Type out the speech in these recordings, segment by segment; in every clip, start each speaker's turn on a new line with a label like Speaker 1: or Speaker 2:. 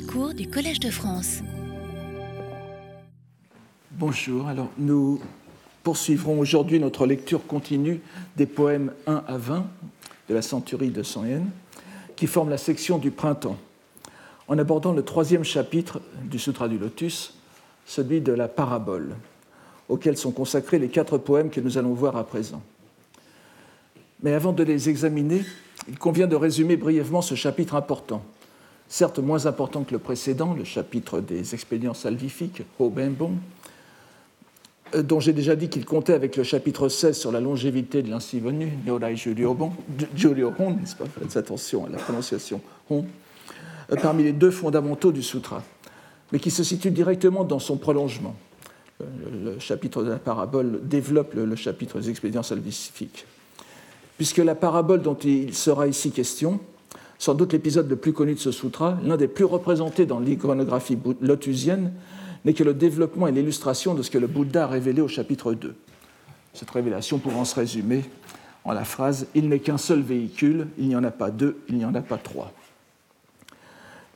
Speaker 1: Cours du Collège de France.
Speaker 2: Bonjour, alors nous poursuivrons aujourd'hui notre lecture continue des poèmes 1 à 20 de la centurie de Yen, qui forment la section du printemps, en abordant le troisième chapitre du Sutra du Lotus, celui de la parabole, auquel sont consacrés les quatre poèmes que nous allons voir à présent. Mais avant de les examiner, il convient de résumer brièvement ce chapitre important, certes moins important que le précédent, le chapitre des expédients salvifiques, Ho Bembong, euh, dont j'ai déjà dit qu'il comptait avec le chapitre 16 sur la longévité de l'ainsi venu, Nyorai Juryobon, n'est-ce pas? Faites attention à la prononciation, Hon, euh, parmi les deux fondamentaux du sutra, mais qui se situe directement dans son prolongement. Le chapitre de la parabole développe le chapitre des expédients salvifiques. Puisque la parabole dont il sera ici question, sans doute l'épisode le plus connu de ce sutra, l'un des plus représentés dans l'iconographie lotusienne, n'est que le développement et l'illustration de ce que le Bouddha a révélé au chapitre 2. Cette révélation pouvant se résumer en la phrase Il n'est qu'un seul véhicule, il n'y en a pas deux, il n'y en a pas trois.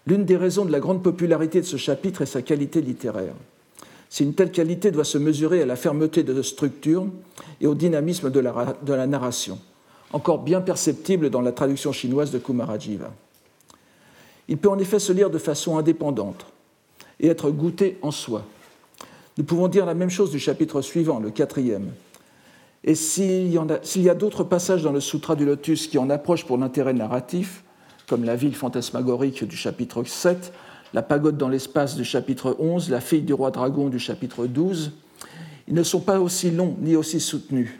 Speaker 2: L'une des raisons de la grande popularité de ce chapitre est sa qualité littéraire. Si une telle qualité doit se mesurer à la fermeté de structure et au dynamisme la, de la narration encore bien perceptible dans la traduction chinoise de Kumarajiva. Il peut en effet se lire de façon indépendante et être goûté en soi. Nous pouvons dire la même chose du chapitre suivant, le quatrième. Et s'il y, a, d'autres passages dans le Sutra du Lotus qui en approchent pour l'intérêt narratif, comme la ville fantasmagorique du chapitre 7, la pagode dans l'espace du chapitre 11, la fille du roi dragon du chapitre 12, ils ne sont pas aussi longs ni aussi soutenus.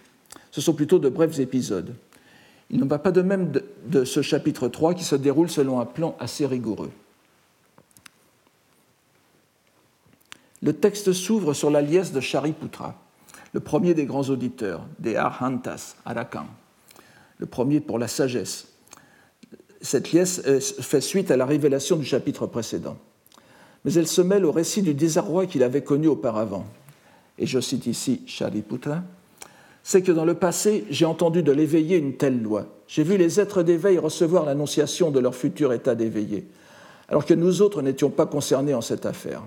Speaker 2: Ce sont plutôt de brefs épisodes. Il n'en va pas de même de, ce chapitre 3 qui se déroule selon un plan assez rigoureux. Le texte s'ouvre sur la liesse de Shariputra, le premier des grands auditeurs, des Arhantas, Arakan, le premier pour la sagesse. Cette liesse euh, fait suite à la révélation du chapitre précédent. Mais elle se mêle au récit du désarroi qu'il avait connu auparavant. Et je cite ici Shariputra c'est que dans le passé, j'ai entendu de l'éveillé une telle loi. J'ai vu les êtres d'éveil recevoir l'annonciation de leur futur état d'éveillé, alors que nous autres n'étions pas concernés en cette affaire.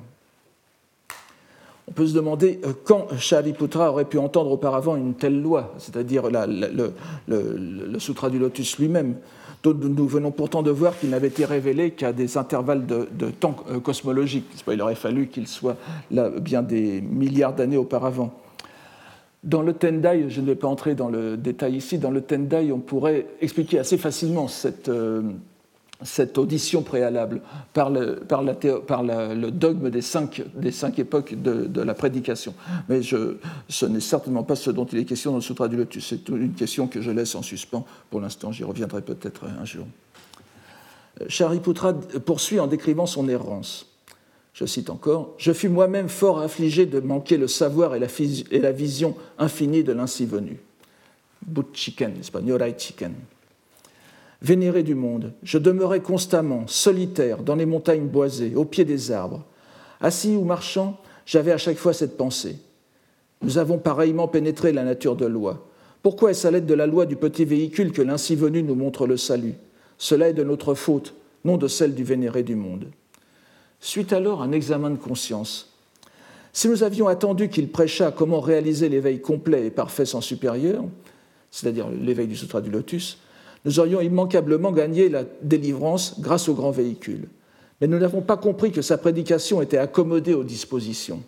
Speaker 2: On peut se demander euh, quand Shariputra aurait pu entendre auparavant une telle loi, c'est-à-dire le, Sutra du Lotus lui-même, nous venons pourtant de voir qu'il n'avait été révélé qu'à des intervalles de, temps euh, cosmologiques. Il aurait fallu qu'il soit là bien des milliards d'années auparavant. Dans le Tendai, je ne vais pas entrer dans le détail ici, dans le Tendai, on pourrait expliquer assez facilement cette, euh, cette audition préalable par, le, par, la, par le dogme des cinq, des cinq époques de, de la prédication. Mais je, ce n'est certainement pas ce dont il est question dans le Sutra du Lotus. C'est une question que je laisse en suspens. Pour l'instant, j'y reviendrai peut-être un jour. Shariputra poursuit en décrivant son errance. Je cite encore, Je fus moi-même fort affligé de manquer le savoir et la, vision infinie de l'ainsi venu. Pas? Nyorai Chicken. Vénéré du monde, je demeurais constamment, solitaire, dans les montagnes boisées, au pied des arbres. Assis ou marchant, j'avais à chaque fois cette pensée. Nous avons pareillement pénétré la nature de loi. Pourquoi est-ce à l'aide de la loi du petit véhicule que l'ainsi venu nous montre le salut? Cela est de notre faute, non de celle du vénéré du monde. Suite alors un examen de conscience. Si nous avions attendu qu'il prêchât comment réaliser l'éveil complet et parfait sans supérieur, c'est-à-dire l'éveil du Sutra du Lotus, nous aurions immanquablement gagné la délivrance grâce au grand véhicule. Mais nous n'avons pas compris que sa prédication était accommodée aux dispositions.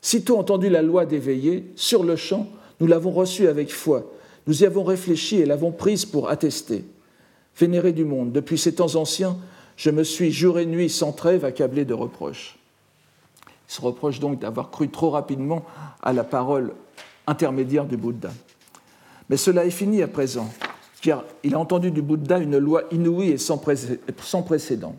Speaker 2: Sitôt entendu la loi d'éveiller, sur le champ, nous l'avons reçue avec foi. Nous y avons réfléchi et l'avons prise pour attester. Vénéré du monde, depuis ces temps anciens, je me suis jour et nuit sans trêve accablé de reproches. Il se reproche donc d'avoir cru trop rapidement à la parole intermédiaire du Bouddha. Mais cela est fini à présent, car il a entendu du Bouddha une loi inouïe et sans précédent.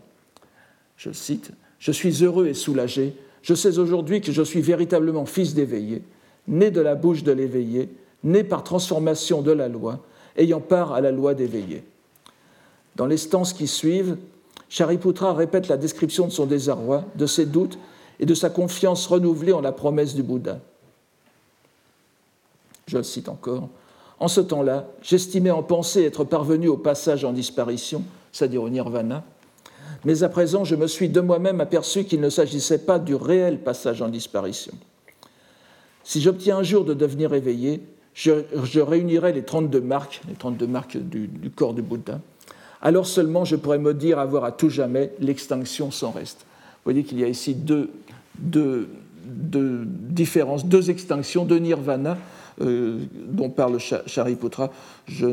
Speaker 2: Je cite Je suis heureux et soulagé. Je sais aujourd'hui que je suis véritablement fils d'éveillé, né de la bouche de l'éveillé, né par transformation de la loi, ayant part à la loi d'éveillé. Dans les stances qui suivent, Shariputra répète la description de son désarroi, de ses doutes et de sa confiance renouvelée en la promesse du Bouddha. Je le cite encore. En ce temps-là, j'estimais en pensée être parvenu au passage en disparition, c'est-à-dire au nirvana, mais à présent je me suis de moi-même aperçu qu'il ne s'agissait pas du réel passage en disparition. Si j'obtiens un jour de devenir éveillé, je, réunirai les 32 marques, les 32 marques du, corps du Bouddha. Alors seulement je pourrai me dire avoir à tout jamais l'extinction sans reste. Vous voyez qu'il y a ici deux différences, deux extinctions, deux nirvana euh, dont parle Shariputra. Je,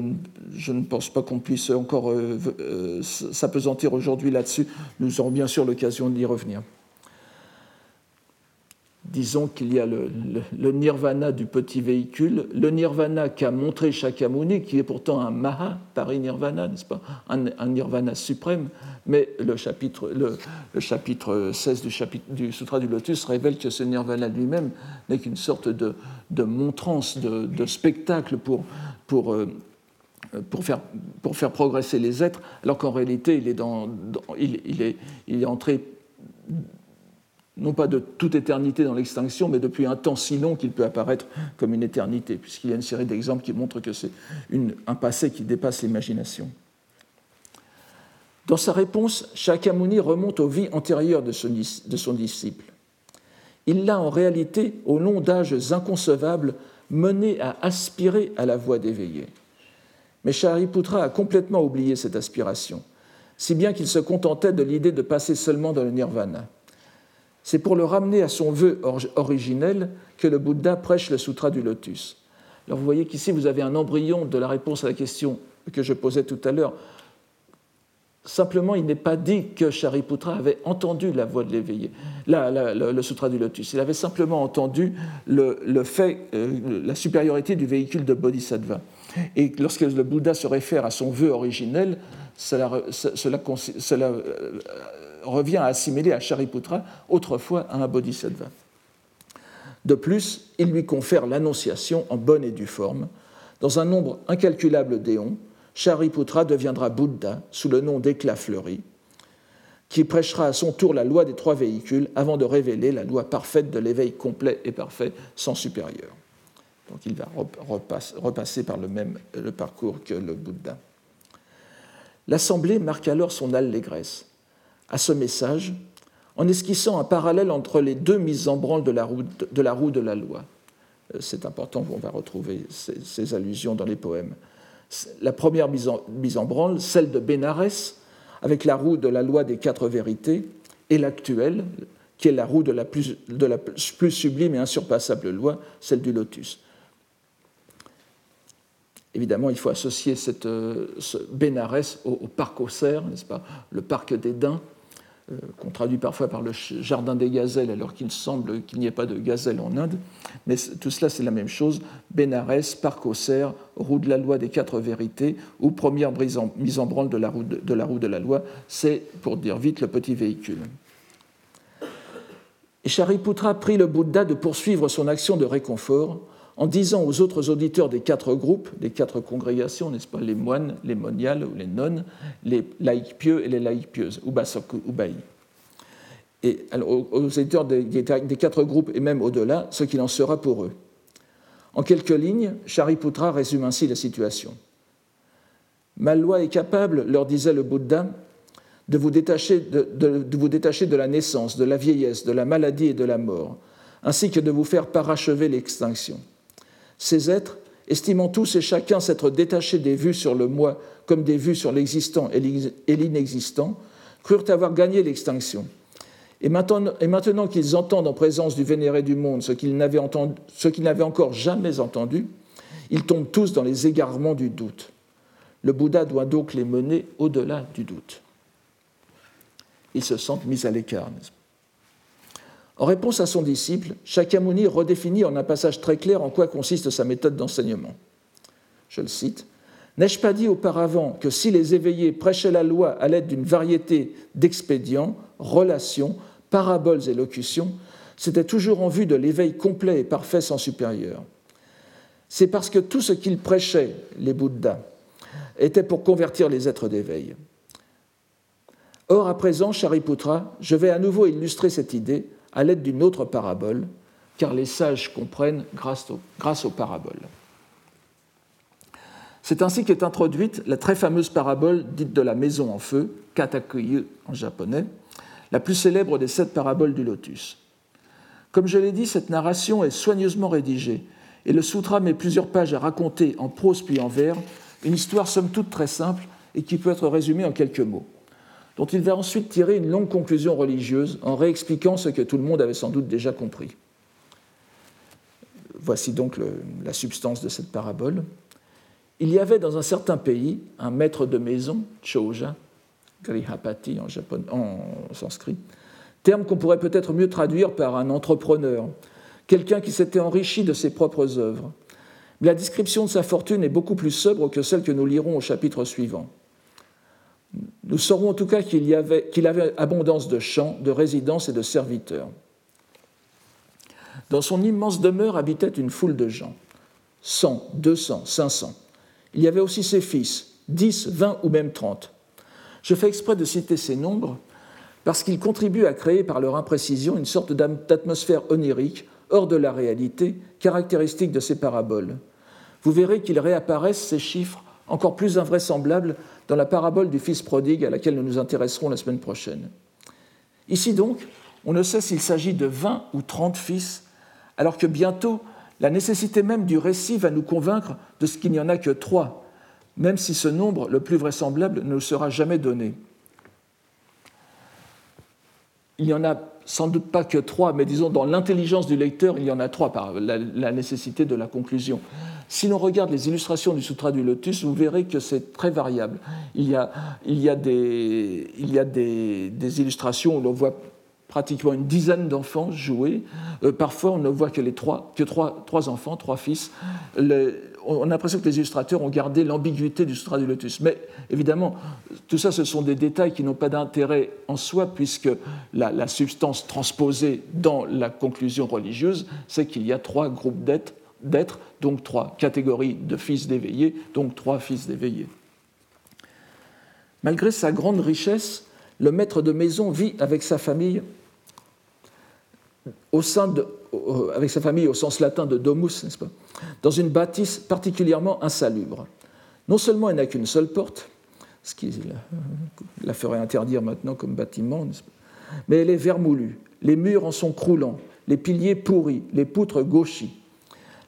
Speaker 2: je, ne pense pas qu'on puisse encore euh, euh, s'apesantir aujourd'hui là-dessus. Nous aurons bien sûr l'occasion d'y revenir disons qu'il y a le, nirvana du petit véhicule, le nirvana qu'a montré Shakyamuni, qui est pourtant un maha, nirvana, n'est-ce pas? Un, nirvana suprême, mais le chapitre, le, chapitre 16 du, Sutra du Lotus révèle que ce nirvana lui-même n'est qu'une sorte de, montrance, de, spectacle euh, pour, faire, progresser les êtres, alors qu'en réalité, il est entré non pas de toute éternité dans l'extinction, mais depuis un temps si long qu'il peut apparaître comme une éternité, puisqu'il y a une série d'exemples qui montrent que c'est un passé qui dépasse l'imagination. Dans sa réponse, Shakyamuni remonte aux vies antérieures de son, disciple. Il l'a en réalité, au long d'âges inconcevables, mené à aspirer à la voie d'éveillé. Mais Shariputra a complètement oublié cette aspiration, si bien qu'il se contentait de l'idée de passer seulement dans le nirvana. C'est pour le ramener à son vœu originel que le Bouddha prêche le Sutra du Lotus. Alors vous voyez qu'ici vous avez un embryon de la réponse à la question que je posais tout à l'heure. Simplement, il n'est pas dit que Shariputra avait entendu la voix de l'éveillé, le Sutra du Lotus. Il avait simplement entendu le, fait, euh, la supériorité du véhicule de Bodhisattva. Et lorsque le Bouddha se réfère à son vœu originel, cela, cela, cela euh, revient à assimiler à Shariputra autrefois à un bodhisattva. De plus, il lui confère l'annonciation en bonne et due forme. Dans un nombre incalculable d'éons, Shariputra deviendra Bouddha sous le nom d'éclat fleuri, qui prêchera à son tour la loi des trois véhicules avant de révéler la loi parfaite de l'éveil complet et parfait sans supérieur. Donc il va repasser par le même parcours que le Bouddha. L'assemblée marque alors son allégresse à ce message en esquissant un parallèle entre les deux mises en branle de la roue de la, roue de la loi. Euh, c'est important, on va retrouver ces, allusions dans les poèmes. La première mise en, mise en, branle, celle de Bénarès, avec la roue de la loi des quatre vérités, et l'actuelle, qui est la roue de la, plus, de la plus sublime et insurpassable loi, celle du lotus. Évidemment, il faut associer cette, euh, ce Bénarès au, au parc aux cerfs, n'est-ce pas, le parc des daims, qu'on traduit parfois par le jardin des gazelles, alors qu'il semble qu'il n'y ait pas de gazelles en Inde. Mais tout cela, c'est la même chose. Bénarès, Parc aux cerfs, roue de la loi des quatre vérités, ou première mise en branle de la roue de, la, loi, c'est, pour dire vite, le petit véhicule. Et Shariputra prie le Bouddha de poursuivre son action de réconfort en disant aux autres auditeurs des quatre groupes, des quatre congrégations, n'est-ce pas, les moines, les moniales ou les nonnes, les laïcs pieux et les laïcs pieuses, Ubasoku, Ubai. Et aux auditeurs des, quatre groupes et même au-delà, ce qu'il en sera pour eux. En quelques lignes, Shariputra résume ainsi la situation. Ma loi est capable, leur disait le Bouddha, de vous détacher de la naissance, de la vieillesse, de la maladie et de la mort, ainsi que de vous faire parachever l'extinction. Ces êtres, estimant tous et chacun s'être détachés des vues sur le moi comme des vues sur l'existant et l'inexistant, crurent avoir gagné l'extinction. Et maintenant, qu'ils entendent en présence du vénéré du monde ce qu'ils n'avaient encore jamais entendu, ils tombent tous dans les égarements du doute. Le Bouddha doit donc les mener au-delà du doute. Ils se sentent mis à l'écart. En réponse à son disciple, Shakyamuni redéfinit en un passage très clair en quoi consiste sa méthode d'enseignement. Je le cite N'ai-je pas dit auparavant que si les éveillés prêchaient la loi à l'aide d'une variété d'expédients, relations, paraboles et locutions, c'était toujours en vue de l'éveil complet et parfait sans supérieur C'est parce que tout ce qu'ils prêchaient, les Bouddhas, était pour convertir les êtres d'éveil. Or, à présent, Shariputra, je vais à nouveau illustrer cette idée à l'aide d'une autre parabole, car les sages comprennent grâce, aux paraboles. C'est ainsi qu'est introduite la très fameuse parabole dite de la maison en feu, Katakuyu en japonais, la plus célèbre des sept paraboles du lotus. Comme je l'ai dit, cette narration est soigneusement rédigée et le sutra met plusieurs pages à raconter en prose puis en vers une histoire somme toute très simple et qui peut être résumée en quelques mots, dont il va ensuite tirer une longue conclusion religieuse en réexpliquant ce que tout le monde avait sans doute déjà compris. Voici donc la substance de cette parabole. Il y avait dans un certain pays un maître de maison, Choja, Grihapati en, en sanskrit, terme qu'on pourrait peut-être mieux traduire par un entrepreneur, quelqu'un qui s'était enrichi de ses propres œuvres. Mais la description de sa fortune est beaucoup plus sobre que celle que nous lirons au chapitre suivant. Nous saurons en tout cas qu'il avait, avait abondance de champs, de résidences et de serviteurs. Dans son immense demeure habitait une foule de gens, 100, 200, 500. Il y avait aussi ses fils, 10, 20 ou même 30. Je fais exprès de citer ces nombres parce qu'ils contribuent à créer par leur imprécision une sorte d'atmosphère onirique, hors de la réalité, caractéristique de ces paraboles. Vous verrez qu'ils réapparaissent, ces chiffres, encore plus invraisemblables dans la parabole du Fils prodigue à laquelle nous nous intéresserons la semaine prochaine. Ici donc, on ne sait s'il s'agit de 20 ou 30 fils, alors que bientôt, la nécessité même du récit va nous convaincre de ce qu'il n'y en a que trois, même si ce nombre, le plus vraisemblable, ne nous sera jamais donné. Il n'y en a sans doute pas que trois, mais disons dans l'intelligence du lecteur, il y en a trois par la, nécessité de la conclusion. Si l'on regarde les illustrations du Sutra du Lotus, vous verrez que c'est très variable. Il y a, il y a, des, il y a des, illustrations où l'on voit pratiquement une dizaine d'enfants jouer. Euh, parfois, on ne voit que, les trois, que trois, trois enfants, trois fils. on a l'impression que les illustrateurs ont gardé l'ambiguïté du Sutra du Lotus. Mais évidemment, tout ça, ce sont des détails qui n'ont pas d'intérêt en soi, puisque la, substance transposée dans la conclusion religieuse, c'est qu'il y a trois groupes d'êtres, donc trois catégories de fils d'éveillés, donc trois fils d'éveillés. Malgré sa grande richesse, le maître de maison vit avec sa famille au sein de, avec sa famille au sens latin de domus, n'est-ce pas, dans une bâtisse particulièrement insalubre. Non seulement elle n'a qu'une seule porte, ce qui la ferait interdire maintenant comme bâtiment, mais elle est vermoulue, les murs en sont croulants, les piliers pourris, les poutres gauchies.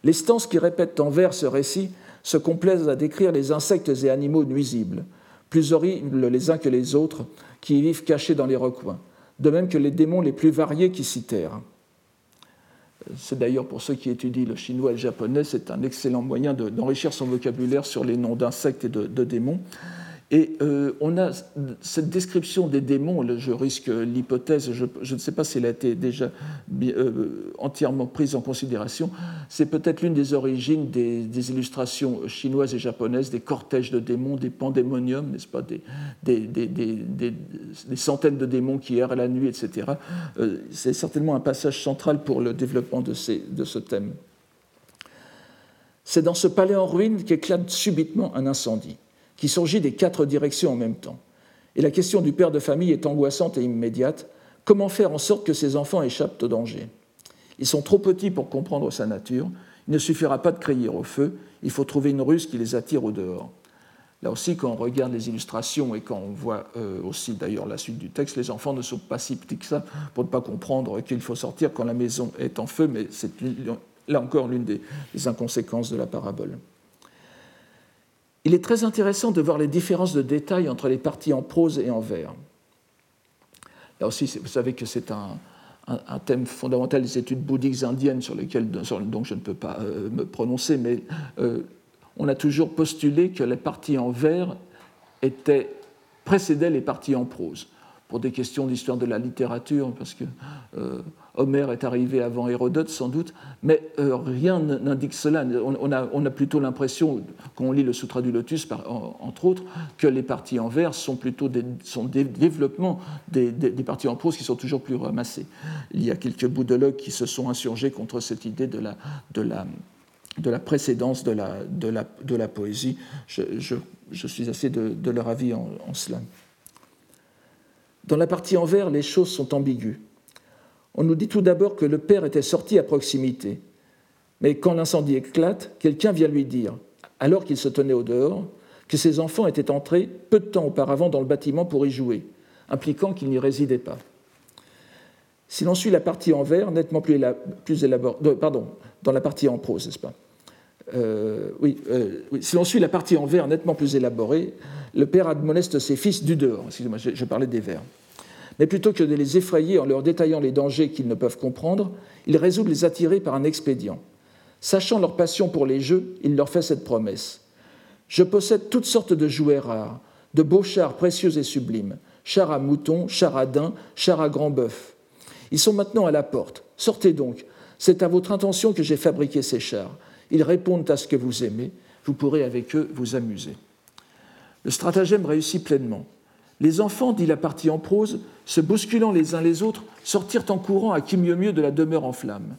Speaker 2: Les stances qui répètent en vers ce récit se complaisent à décrire les insectes et animaux nuisibles, plus horribles les uns que les autres, qui y vivent cachés dans les recoins, de même que les démons les plus variés qui s'y terrent. C'est d'ailleurs pour ceux qui étudient le chinois et le japonais, c'est un excellent moyen d'enrichir son vocabulaire sur les noms d'insectes et de démons. Et euh, on a cette description des démons, je risque l'hypothèse, je, ne sais pas si elle a été déjà euh, entièrement prise en considération, c'est peut-être l'une des origines des, illustrations chinoises et japonaises, des cortèges de démons, des pandémoniums, n'est-ce pas, des, centaines de démons qui errent la nuit, etc. Euh, c'est certainement un passage central pour le développement de, de ce thème. C'est dans ce palais en ruine qu'éclate subitement un incendie qui surgit des quatre directions en même temps. Et la question du père de famille est angoissante et immédiate. Comment faire en sorte que ses enfants échappent au danger? Ils sont trop petits pour comprendre sa nature. Il ne suffira pas de crier au feu. Il faut trouver une ruse qui les attire au dehors. Là aussi, quand on regarde les illustrations et quand on voit euh, aussi d'ailleurs la suite du texte, les enfants ne sont pas si petits que ça pour ne pas comprendre qu'il faut sortir quand la maison est en feu, mais c'est là encore l'une des inconséquences de la parabole. Il est très intéressant de voir les différences de détails entre les parties en prose et en vers. Là aussi, vous savez que c'est un, thème fondamental des études bouddhiques indiennes sur lesquelles donc je ne peux pas euh, me prononcer, mais euh, on a toujours postulé que les parties en vers étaient, précédaient les parties en prose pour des questions d'histoire de la littérature, parce que euh, Homère est arrivé avant Hérodote sans doute, mais euh, rien n'indique cela. On, a, plutôt l'impression, quand on lit le Sutra du Lotus, entre autres, que les parties en vers sont plutôt des, développements des, parties en prose qui sont toujours plus ramassées. Il y a quelques bouddhologues qui se sont insurgés contre cette idée de la, de la, de la précédence de la, poésie. Je, suis assez de, leur avis en cela. Dans la partie en vers, les choses sont ambiguës. On nous dit tout d'abord que le père était sorti à proximité. Mais quand l'incendie éclate, quelqu'un vient lui dire alors qu'il se tenait au dehors, que ses enfants étaient entrés peu de temps auparavant dans le bâtiment pour y jouer, impliquant qu'ils n'y résidaient pas. Si l'on suit la partie en vers, nettement plus, élaborée, pardon, dans la partie en prose, n'est-ce pas? Euh, oui, euh, si l'on suit la partie en vers nettement plus élaborée, le père admoneste ses fils du dehors. Excusez-moi, je, je, parlais des vers. Mais plutôt que de les effrayer en leur détaillant les dangers qu'ils ne peuvent comprendre, il résout de les attirer par un expédient. Sachant leur passion pour les jeux, il leur fait cette promesse. Je possède toutes sortes de jouets rares, de beaux chars précieux et sublimes, chars à moutons, chars à daims, chars à grand bœuf. Ils sont maintenant à la porte. Sortez donc. C'est à votre intention que j'ai fabriqué ces chars. Ils répondent à ce que vous aimez. Vous pourrez avec eux vous amuser. Le stratagème réussit pleinement. Les enfants, dit la partie en prose, se bousculant les uns les autres, sortirent en courant à qui mieux mieux de la demeure en flammes.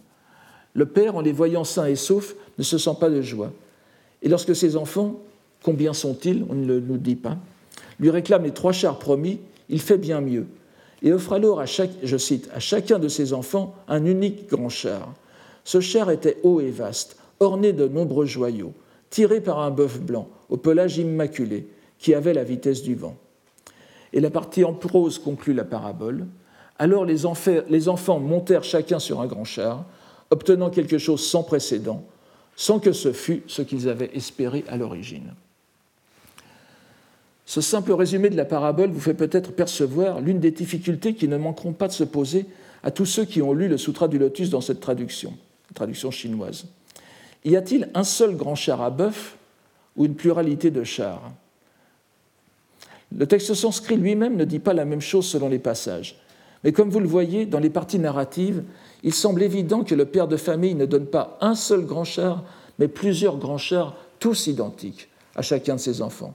Speaker 2: Le père, en les voyant sains et saufs, ne se sent pas de joie. Et lorsque ses enfants, combien sont-ils, on ne le nous dit pas, lui réclament les trois chars promis, il fait bien mieux et offre alors à chaque, je cite, à chacun de ses enfants un unique grand char. Ce char était haut et vaste, orné de nombreux joyaux, tiré par un bœuf blanc, au pelage immaculé, qui avait la vitesse du vent. Et la partie en prose conclut la parabole. Alors les, enfants montèrent chacun sur un grand char, obtenant quelque chose sans précédent, sans que ce fût ce qu'ils avaient espéré à l'origine. Ce simple résumé de la parabole vous fait peut-être percevoir l'une des difficultés qui ne manqueront pas de se poser à tous ceux qui ont lu le Sutra du Lotus dans cette traduction, traduction chinoise. Y a-t-il un seul grand char à bœuf ou une pluralité de chars? Le texte sanskrit lui-même ne dit pas la même chose selon les passages. Mais comme vous le voyez, dans les parties narratives, il semble évident que le père de famille ne donne pas un seul grand char, mais plusieurs grands chars, tous identiques, à chacun de ses enfants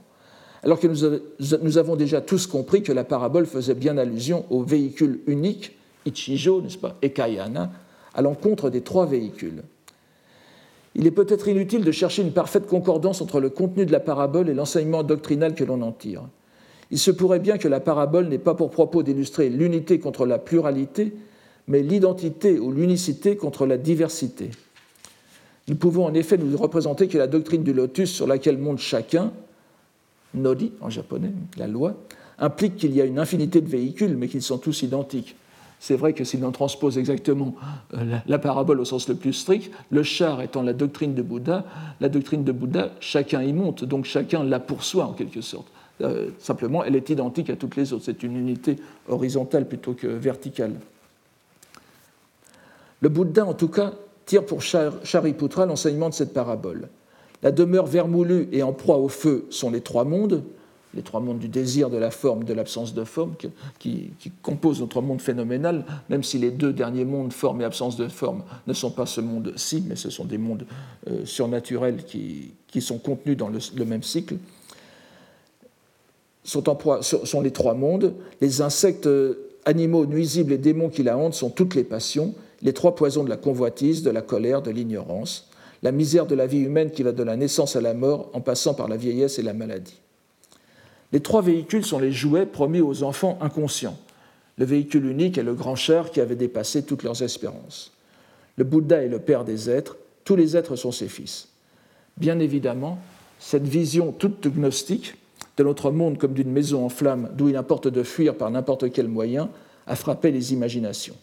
Speaker 2: alors que nous avons déjà tous compris que la parabole faisait bien allusion au véhicule unique, Ichijo, n'est-ce pas, et Kayana, à l'encontre des trois véhicules. Il est peut-être inutile de chercher une parfaite concordance entre le contenu de la parabole et l'enseignement doctrinal que l'on en tire. Il se pourrait bien que la parabole n'ait pas pour propos d'illustrer l'unité contre la pluralité, mais l'identité ou l'unicité contre la diversité. Nous pouvons en effet nous représenter que la doctrine du lotus sur laquelle monte chacun, nodi en japonais, la loi, implique qu'il y a une infinité de véhicules, mais qu'ils sont tous identiques. C'est vrai que si l'on transpose exactement euh, la parabole au sens le plus strict, le char étant la doctrine de Bouddha, la doctrine de Bouddha, chacun y monte, donc chacun la poursuit en quelque sorte. Euh, simplement, elle est identique à toutes les autres. C'est une unité horizontale plutôt que verticale. Le Bouddha, en tout cas, tire pour Shariputra l'enseignement de cette parabole. La demeure vermoulue et en proie au feu sont les trois mondes, les trois mondes du désir, de la forme, de l'absence de forme, qui, composent notre monde phénoménal, même si les deux derniers mondes, forme et absence de forme, ne sont pas ce monde-ci, mais ce sont des mondes euh, surnaturels qui, sont contenus dans le, même cycle. Sont, en proie, sont les trois mondes. Les insectes, animaux, nuisibles et démons qui la hantent sont toutes les passions, les trois poisons de la convoitise, de la colère, de l'ignorance la misère de la vie humaine qui va de la naissance à la mort en passant par la vieillesse et la maladie. Les trois véhicules sont les jouets promis aux enfants inconscients. Le véhicule unique est le grand char qui avait dépassé toutes leurs espérances. Le Bouddha est le père des êtres, tous les êtres sont ses fils. Bien évidemment, cette vision toute gnostique de notre monde comme d'une maison en flammes d'où il importe de fuir par n'importe quel moyen a frappé les imaginations.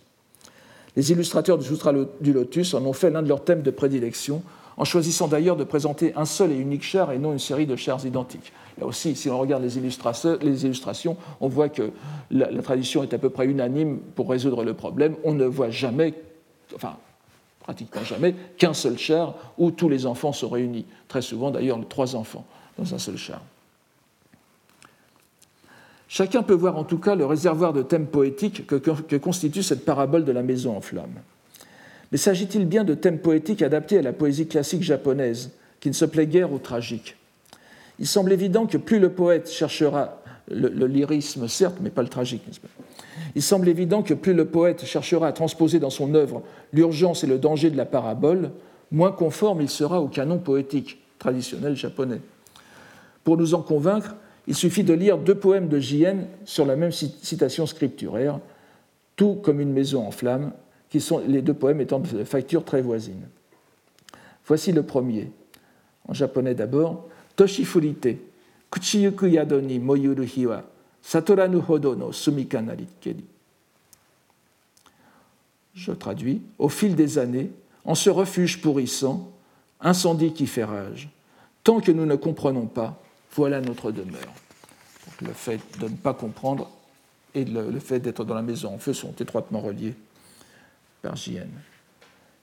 Speaker 2: Les illustrateurs du Sutra du Lotus en ont fait l'un de leurs thèmes de prédilection, en choisissant d'ailleurs de présenter un seul et unique char et non une série de chars identiques. Là aussi, si on regarde les, illustrations, on voit que la, tradition est à peu près unanime pour résoudre le problème. On ne voit jamais, enfin pratiquement jamais, qu'un seul char où tous les enfants sont réunis. Très souvent d'ailleurs, trois enfants dans un seul char. Chacun peut voir en tout cas le réservoir de thèmes poétiques que, constitue cette parabole de la maison en flammes. Mais s'agit-il bien de thèmes poétiques adaptés à la poésie classique japonaise, qui ne se plaît guère au tragique? Il semble évident que plus le poète cherchera le, lyrisme, certes, mais pas le tragique, Il semble évident que plus le poète cherchera à transposer dans son œuvre l'urgence et le danger de la parabole, moins conforme il sera au canon poétique traditionnel japonais. Pour nous en convaincre, il suffit de lire deux poèmes de J.N. sur la même citation scripturaire, Tout comme une maison en flammes, qui sont les deux poèmes étant de facture très voisine. Voici le premier, En japonais d'abord, Toshifurite, Kuchiyuku yadoni moyuru hiwa, satoranu hodo no sumika narikeri. Je traduis, au fil des années, en ce refuge pourrissant, incendie qui fait rage. Tant que nous ne comprenons pas, voilà notre demeure. le fait de ne pas comprendre et le, fait d'être dans la maison en feu sont étroitement reliés par JN.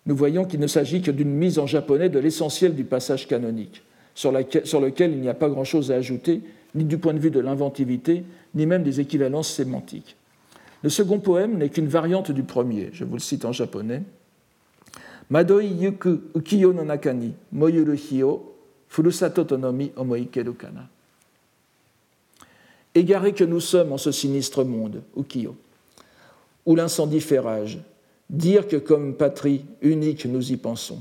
Speaker 2: Nous voyons qu'il ne s'agit que d'une mise en japonais de l'essentiel du passage canonique, sur, lequel il n'y a pas grand-chose à ajouter, ni du point de vue de l'inventivité, ni même des équivalences sémantiques. Le second poème n'est qu'une variante du premier, je vous le cite en japonais. Madoi yuku ukiyo no nakani moyuru furusato tonomi omoikeru kana. Égarés que nous sommes en ce sinistre monde, ukiyo, où l'incendie fait rage, dire que comme patrie unique nous y pensons.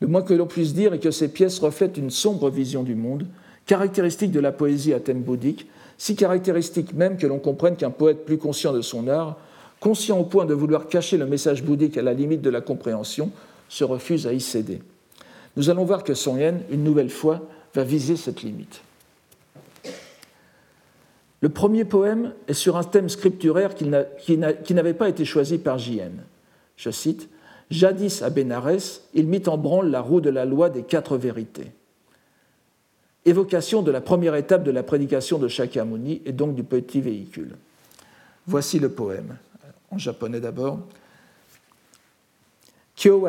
Speaker 2: Le moins que l'on puisse dire est que ces pièces reflètent une sombre vision du monde, caractéristique de la poésie à thème bouddhique, si caractéristique même que l'on comprenne qu'un poète plus conscient de son art, conscient au point de vouloir cacher le message bouddhique à la limite de la compréhension, se refuse à y céder. Nous allons voir que Son Yen, une nouvelle fois, va viser cette limite. Le premier poème est sur un thème scripturaire qui n'avait pas été choisi par J.N. Je cite Jadis à Bénarès, il mit en branle la roue de la loi des quatre vérités évocation de la première étape de la prédication de Shakyamuni et donc du petit véhicule. Voici le poème, en japonais d'abord. Kyo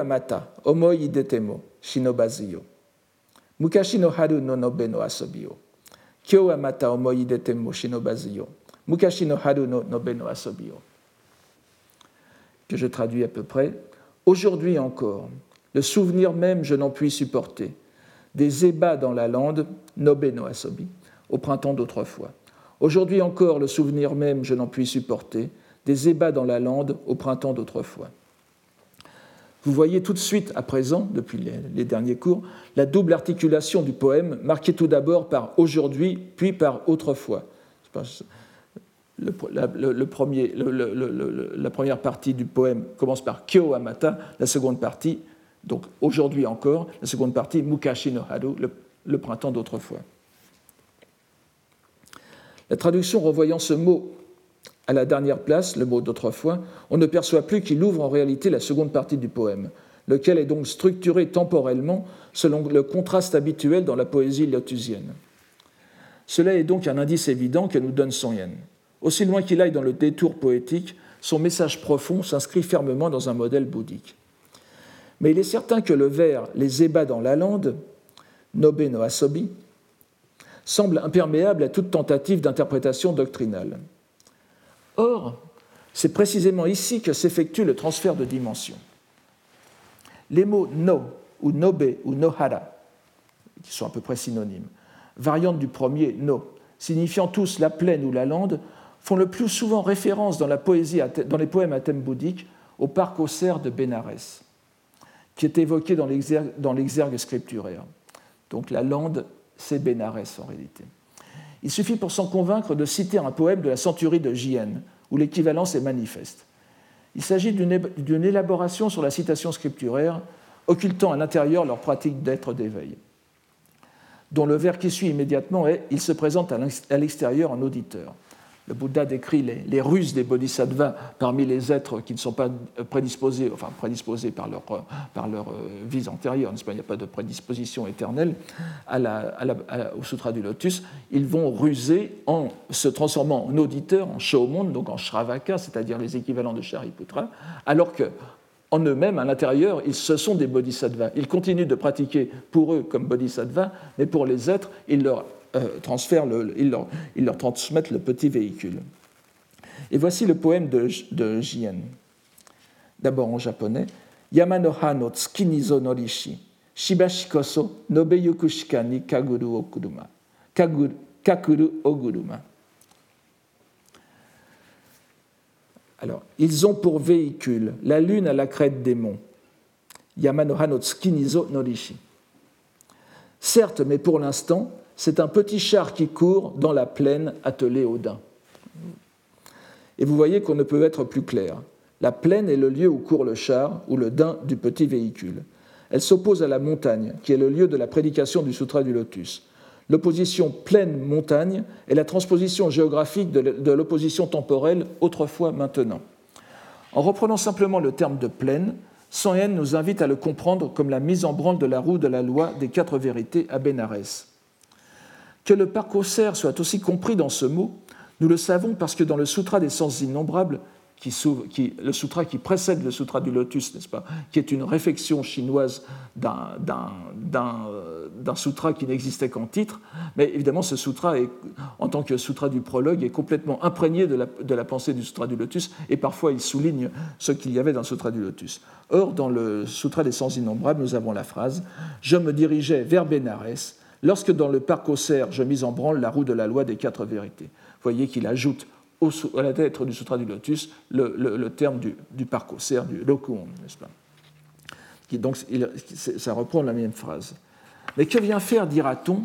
Speaker 2: Que je traduis à peu près. Aujourd'hui encore, le souvenir même je n'en puis supporter des ébats dans la lande, Nobe no Asobi, au printemps d'autrefois. Aujourd'hui encore, le souvenir même, je n'en puis supporter, des ébats dans la lande, au printemps d'autrefois. Vous voyez tout de suite, à présent, depuis les, derniers cours, la double articulation du poème, marquée tout d'abord par aujourd'hui, puis par autrefois. Premier, la première partie du poème commence par Kyo Amata, la seconde partie donc aujourd'hui encore, la seconde partie, Mukashi no Haru, le, printemps d'autrefois. La traduction revoyant ce mot à la dernière place, le mot d'autrefois, on ne perçoit plus qu'il ouvre en réalité la seconde partie du poème, lequel est donc structuré temporellement selon le contraste habituel dans la poésie lotusienne. Cela est donc un indice évident que nous donne Son Yen. Aussi loin qu'il aille dans le détour poétique, son message profond s'inscrit fermement dans un modèle bouddhique. Mais il est certain que le vers Les ébats dans la lande, Nobe no Asobi, semble imperméable à toute tentative d'interprétation doctrinale. Or, c'est précisément ici que s'effectue le transfert de dimension. Les mots no ou nobe ou nohara, qui sont à peu près synonymes, variantes du premier no, signifiant tous la plaine ou la lande, font le plus souvent référence dans, la poésie, dans les poèmes à thème bouddhique au parc aux cerfs de Bénarès qui est évoqué dans l'exergue scripturaire. Donc la lande, c'est Bénarès en réalité. Il suffit pour s'en convaincre de citer un poème de la centurie de J.N., où l'équivalence est manifeste. Il s'agit d'une élaboration sur la citation scripturaire, occultant à l'intérieur leur pratique d'être d'éveil, dont le vers qui suit immédiatement est Il se présente à l'extérieur en auditeur le Bouddha décrit les, ruses des bodhisattvas parmi les êtres qui ne sont pas prédisposés, enfin prédisposés par leur, par leur euh, vie antérieure, il n'y a pas de prédisposition éternelle au Sutra du Lotus, ils vont ruser en se transformant en auditeurs, en shomon, donc en shravaka, c'est-à-dire les équivalents de Shariputra, alors que en eux-mêmes, à l'intérieur, ils, ce sont des bodhisattvas. Ils continuent de pratiquer pour eux comme bodhisattvas, mais pour les êtres, ils leur euh, transfèrent ils, leur, transmettent le petit véhicule. Et voici le poème de, de Jien. D'abord en japonais. Yamanoha no tsuki nizo norishi, shibashi koso ni kaguru okuruma. Kakuru oguruma. Alors, ils ont pour véhicule la lune à la crête des monts. Yamanoha no tsuki nizo norishi. Certes, mais pour l'instant, c'est un petit char qui court dans la plaine attelée au daim. Et vous voyez qu'on ne peut être plus clair. La plaine est le lieu où court le char ou le daim du petit véhicule. Elle s'oppose à la montagne, qui est le lieu de la prédication du Sutra du Lotus. L'opposition plaine-montagne est la transposition géographique de l'opposition temporelle autrefois maintenant. En reprenant simplement le terme de plaine, Yen nous invite à le comprendre comme la mise en branle de la roue de la loi des quatre vérités à Bénarès. Que le parcours soit aussi compris dans ce mot, nous le savons parce que dans le Sutra des sens innombrables, le sutra qui précède le sutra du lotus, n'est-ce pas, qui est une réflexion chinoise d'un sutra qui n'existait qu'en titre, mais évidemment ce sutra, en tant que sutra du prologue, est complètement imprégné de la, de la pensée du sutra du lotus, et parfois il souligne ce qu'il y avait dans le sutra du lotus. Or, dans le sutra des sens innombrables, nous avons la phrase Je me dirigeais vers Bénarès lorsque dans le parc Auxerre je mis en branle la roue de la loi des quatre vérités. Vous voyez qu'il ajoute à la lettre du Sutra du Lotus le, terme du, du parcours, du lokuon, n'est-ce pas? Qui, Donc ça reprend la même phrase. Mais que vient faire, dira-t-on,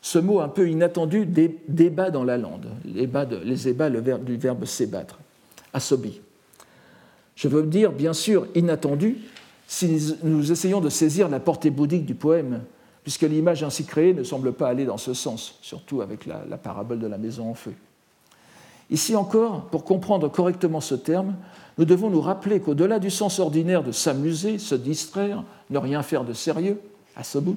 Speaker 2: ce mot un peu inattendu, débat dans la lande, les ébats, le verbe, du verbe s'ébattre, asobi. Je veux dire, bien sûr, inattendu, si nous essayons de saisir la portée bouddhique du poème, puisque l'image ainsi créée ne semble pas aller dans ce sens, surtout avec la parabole de la maison en feu. Ici encore, pour comprendre correctement ce terme, nous devons nous rappeler qu'au-delà du sens ordinaire de s'amuser, se distraire, ne rien faire de sérieux, asobu,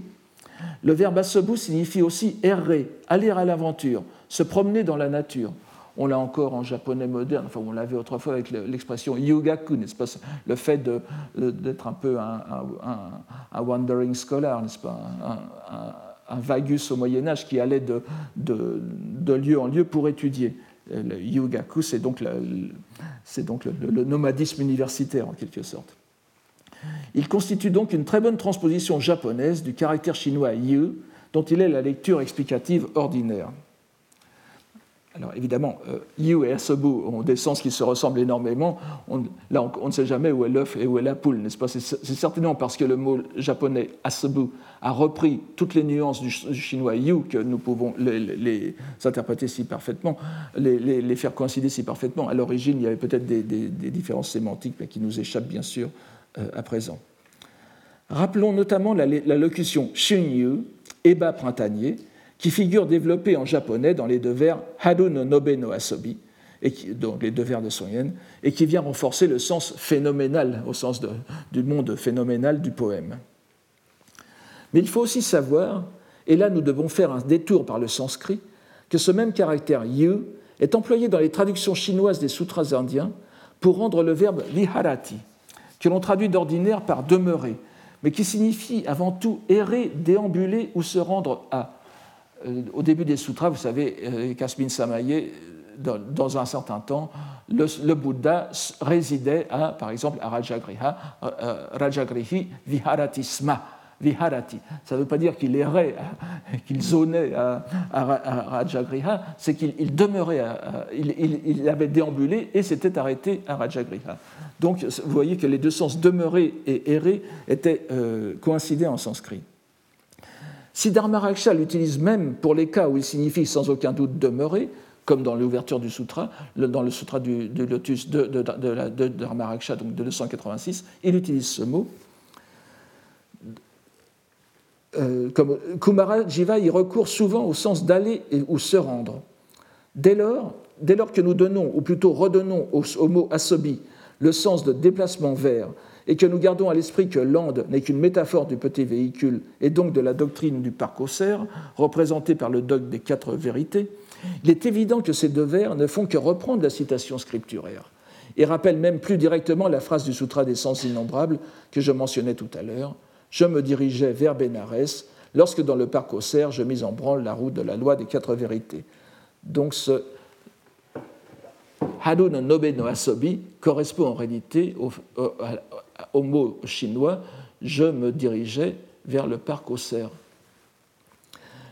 Speaker 2: le verbe asobu signifie aussi errer, aller à l'aventure, se promener dans la nature. On l'a encore en japonais moderne, enfin on l'avait autrefois avec l'expression yugaku, n'est-ce pas? Le fait d'être un peu un, wandering scholar, n'est-ce pas? Un, vagus au Moyen-Âge qui allait de, lieu en lieu pour étudier. Le yugaku, c'est donc le, nomadisme universitaire en quelque sorte. Il constitue donc une très bonne transposition japonaise du caractère chinois yu, dont il est la lecture explicative ordinaire. Alors évidemment, euh, yu et asobu ont des sens qui se ressemblent énormément. là, on, ne sait jamais où est l'œuf et où est la poule, n'est-ce pas? C'est certainement parce que le mot japonais asobu a repris toutes les nuances du, chinois yu que nous pouvons les, interpréter si parfaitement, les, faire coïncider si parfaitement. À l'origine, il y avait peut-être des, différences sémantiques, qui nous échappent bien sûr euh, à présent. Rappelons notamment la, locution Shunyu, eba printanier, qui figure développée en japonais dans les deux vers Haru no Nobe no Asobi, et donc les deux vers de Son et qui vient renforcer le sens phénoménal, au sens du monde phénoménal du poème. Mais il faut aussi savoir, et là nous devons faire un détour par le sanskrit, que ce même caractère yu est employé dans les traductions chinoises des sutras indiens pour rendre le verbe viharati, que l'on traduit d'ordinaire par demeurer, mais qui signifie avant tout errer, déambuler ou se rendre à. Euh, au début des sutras, vous savez, euh, Kasmin Samaye, dans un certain temps, le, Bouddha résidait à, par exemple, à Rajagriha, euh, Rajagrihi Viharatisma, viharati. Ça ne veut pas dire qu'il errait, qu'il zonait à, Rajagriha, c'est qu'il demeurait, il, avait déambulé et s'était arrêté à Rajagriha. Donc vous voyez que les deux sens demeurer et errer étaient euh, coïncidés en sanskrit. Si Dharmaraksha l'utilise même pour les cas où il signifie sans aucun doute demeurer, comme dans l'ouverture du sutra, dans le sutra du, lotus de, de, de, de Dharmaraksha, de 286, il utilise ce mot. Euh, y recourt souvent au sens d'aller ou se rendre. Dès lors, dès lors que nous donnons, ou plutôt redonnons au, mot asobi le sens de déplacement vers, et que nous gardons à l'esprit que l'Ande n'est qu'une métaphore du petit véhicule et donc de la doctrine du parc cerf, représentée par le dogme des quatre vérités, il est évident que ces deux vers ne font que reprendre la citation scripturaire et rappellent même plus directement la phrase du Sutra des sens innombrables que je mentionnais tout à l'heure je me dirigeais vers Bénarès lorsque dans le parc Auxerre, je mis en branle la route de la loi des quatre vérités. Donc ce Haru no Nobe no Asobi correspond en réalité au, mot chinois je me dirigeais vers le parc Auxerre.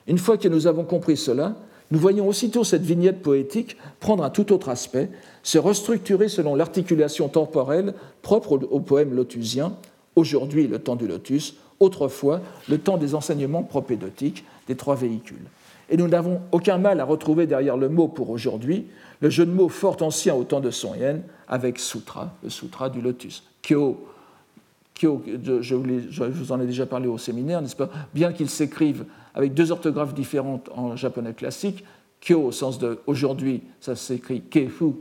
Speaker 2: Une fois que nous avons compris cela, nous voyons aussitôt cette vignette poétique prendre un tout autre aspect, se restructurer selon l'articulation temporelle propre au poème lotusien, Aujourd'hui, le temps du lotus, autrefois, le temps des enseignements propédotiques des trois véhicules. Et nous n'avons aucun mal à retrouver derrière le mot pour aujourd'hui le jeu de fort ancien au temps de Son Yen avec sutra, le sutra du lotus. Kyo, Kyo, je, vous en ai déjà parlé au séminaire, n'est-ce pas? Bien qu'ils s'écrivent avec deux orthographes différentes en japonais classique, Kyo au sens de aujourd'hui, ça s'écrit Kefu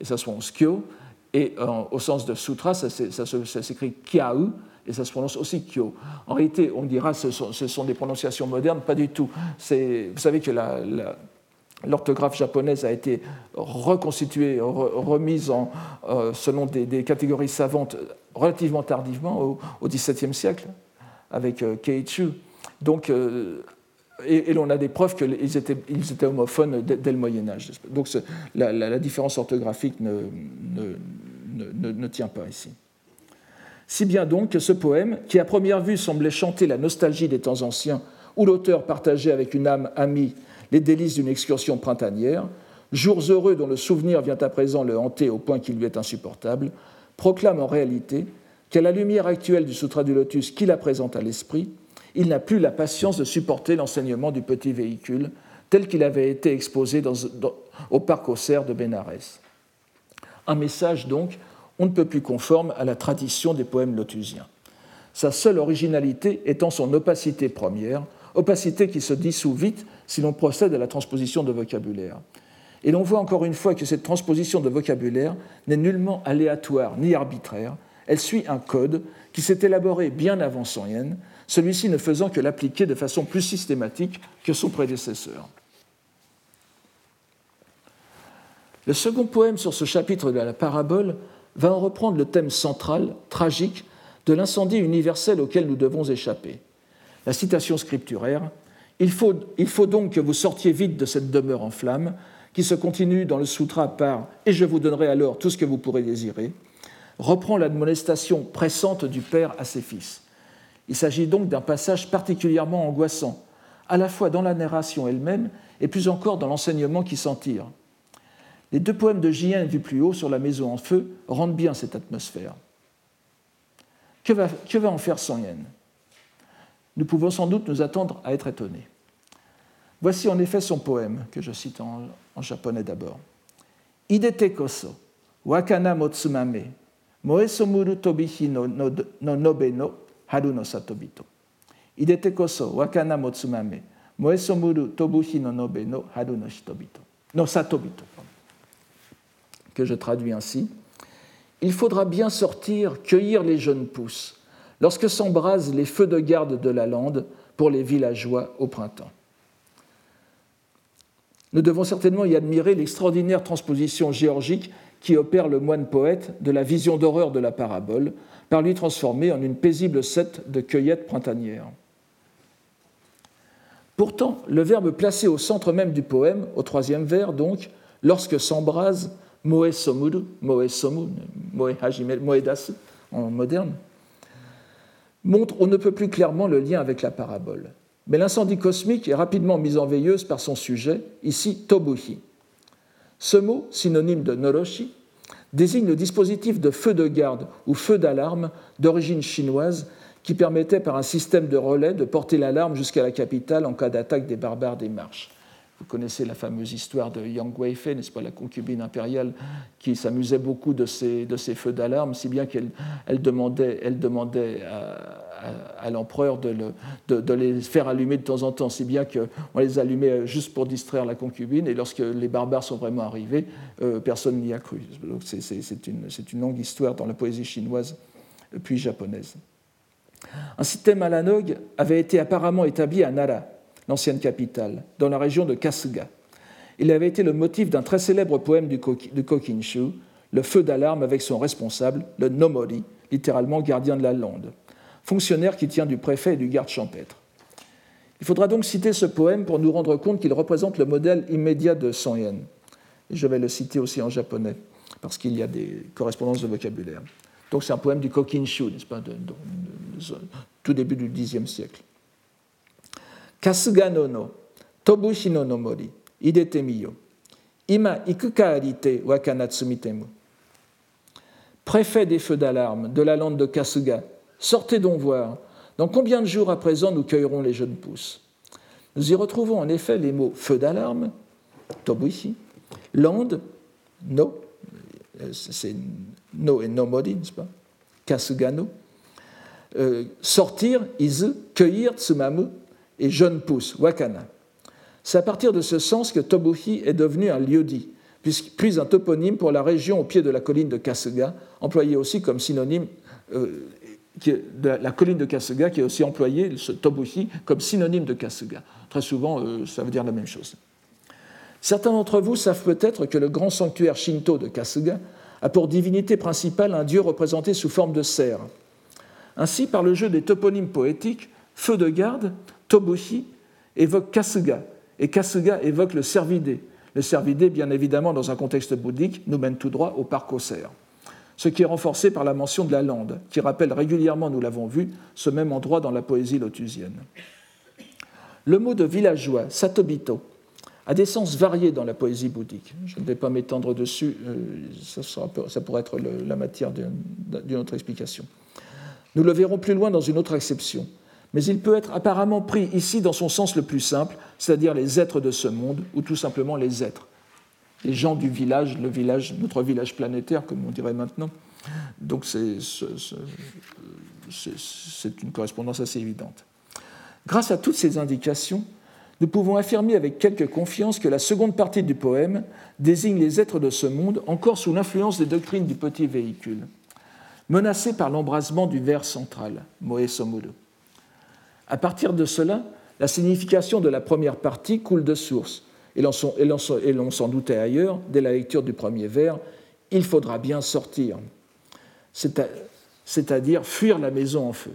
Speaker 2: et ça se prononce Kyo, et au sens de sutra, ça, s'écrit Kiau et ça se prononce aussi Kyo. En réalité, on dira que ce sont, des prononciations modernes, pas du tout. Vous savez que l'orthographe japonaise a été reconstituée, remise en, euh, selon des, catégories savantes relativement tardivement, au, XVIIe siècle, avec euh, Keichu. Donc, euh, et, l'on a des preuves qu'ils étaient, homophones dès, le Moyen Âge. Donc la, différence orthographique ne, ne, ne, tient pas ici. Si bien donc que ce poème, qui à première vue semblait chanter la nostalgie des temps anciens, où l'auteur partageait avec une âme amie les délices d'une excursion printanière, jours heureux dont le souvenir vient à présent le hanter au point qu'il lui est insupportable, proclame en réalité qu'à la lumière actuelle du Sutra du Lotus qui la présente à l'esprit, il n'a plus la patience de supporter l'enseignement du petit véhicule tel qu'il avait été exposé au parc aux de Bénarès. Un message donc on ne peut plus conforme à la tradition des poèmes lotusiens. Sa seule originalité étant son opacité première, opacité qui se dissout vite si l'on procède à la transposition de vocabulaire. Et l'on voit encore une fois que cette transposition de vocabulaire n'est nullement aléatoire ni arbitraire, elle suit un code qui s'est élaboré bien avant Son Yen, celui-ci ne faisant que l'appliquer de façon plus systématique que son prédécesseur. Le second poème sur ce chapitre de la parabole va en reprendre le thème central, tragique, de l'incendie universel auquel nous devons échapper. La citation scripturaire il faut, donc que vous sortiez vite de cette demeure en flammes, qui se continue dans le sutra par Et je vous donnerai alors tout ce que vous pourrez désirer, reprend l'admonestation pressante du Père à ses fils. Il s'agit donc d'un passage particulièrement angoissant, à la fois dans la narration elle-même et plus encore dans l'enseignement qui s'en tire. Les deux poèmes de J.N. vus plus haut sur la maison en feu rendent bien cette atmosphère. Que va, en faire Son Yen? Nous pouvons sans doute nous attendre à être étonnés. Voici en effet son poème, que je cite en, japonais d'abord. Idete koso, wakana motsumame, moesomuru tobihi no, no, no nobe no haru no satobito. Idete koso, wakana motsumame, moesomuru tobuhi no nobe no haru no hitobito. No satobito. Que je traduis ainsi. Il faudra bien sortir, cueillir les jeunes pousses, lorsque s'embrasent les feux de garde de la lande pour les villageois au printemps. Nous devons certainement y admirer l'extraordinaire transposition géorgique qui opère le moine poète de la vision d'horreur de la parabole, par lui transformer en une paisible sette de cueillettes printanières. Pourtant, le verbe placé au centre même du poème, au troisième vers donc, lorsque s'embrase moe somuru, moe somu, moe moedas en moderne, montre on ne peut plus clairement le lien avec la parabole. Mais l'incendie cosmique est rapidement mis en veilleuse par son sujet, ici Tobuhi. Ce mot, synonyme de Noroshi, désigne le dispositif de feu de garde ou feu d'alarme d'origine chinoise qui permettait par un système de relais de porter l'alarme jusqu'à la capitale en cas d'attaque des barbares des marches. Vous connaissez la fameuse histoire de Yang Weifei, n'est-ce pas, la concubine impériale, qui s'amusait beaucoup de ces, feux d'alarme, si bien qu'elle elle demandait, elle demandait à, l'empereur de, les faire allumer de temps en temps, si bien qu'on les allumait juste pour distraire la concubine, et lorsque les barbares sont vraiment arrivés, euh, personne n'y a cru. C'est une, longue histoire dans la poésie chinoise puis japonaise. Un système analogue avait été apparemment établi à Nara, l'ancienne capitale, dans la région de Kasuga. Il avait été le motif d'un très célèbre poème du Kokinshu, Le feu d'alarme avec son responsable, le Nomori, littéralement gardien de la lande, fonctionnaire qui tient du préfet et du garde champêtre. Il faudra donc citer ce poème pour nous rendre compte qu'il représente le modèle immédiat de Son je vais le citer aussi en japonais, parce qu'il y a des correspondances de vocabulaire. Donc c'est un poème du Kokinshu, n'est-ce pas, de, tout début du Xe siècle. Kasugano no Tobuhino no mori, idete miyo. Ima ikuka arite wakanatsumitemu. Préfet des feux d'alarme de la lande de Kasuga, sortez donc voir. Dans combien de jours à présent nous cueillerons les jeunes pousses Nous y retrouvons en effet les mots feu d'alarme, tobushi, lande, no, c'est no et no mori, n'est-ce pas? Kasugano, euh, sortir, izu, cueillir, tsumamu, et jeune pousse, wakana. C'est à partir de ce sens que Tobuhi est devenu un lieu-dit, puis un toponyme pour la région au pied de la colline de Kasuga, employé aussi comme synonyme euh, de la colline de Kasuga, qui est aussi employé, ce Tobuhi, comme synonyme de Kasuga. Très souvent, euh, ça veut dire la même chose. Certains d'entre vous savent peut-être que le grand sanctuaire Shinto de Kasuga a pour divinité principale un dieu représenté sous forme de cerf. Ainsi, par le jeu des toponymes poétiques, Feu de garde, Tobuhi évoque Kasuga, et Kasuga évoque le cervidé. Le cervidé, bien évidemment, dans un contexte bouddhique, nous mène tout droit au parc aux cerfs. Ce qui est renforcé par la mention de la lande, qui rappelle régulièrement, nous l'avons vu, ce même endroit dans la poésie lotusienne. Le mot de villageois, satobito, a des sens variés dans la poésie bouddhique. Je ne vais pas m'étendre dessus, euh, ça, pourrait être la matière d'une autre explication. Nous le verrons plus loin dans une autre exception. Mais il peut être apparemment pris ici dans son sens le plus simple, c'est-à-dire les êtres de ce monde, ou tout simplement les êtres. Les gens du village, le village, notre village planétaire, comme on dirait maintenant. Donc c'est une correspondance assez évidente. Grâce à toutes ces indications, nous pouvons affirmer avec quelque confiance que la seconde partie du poème désigne les êtres de ce monde encore sous l'influence des doctrines du petit véhicule, menacés par l'embrasement du vers central, Moe Somodo. À partir de cela, la signification de la première partie coule de source, et l'on s'en doutait ailleurs dès la lecture du premier vers, il faudra bien sortir, c'est-à-dire fuir la maison en feu.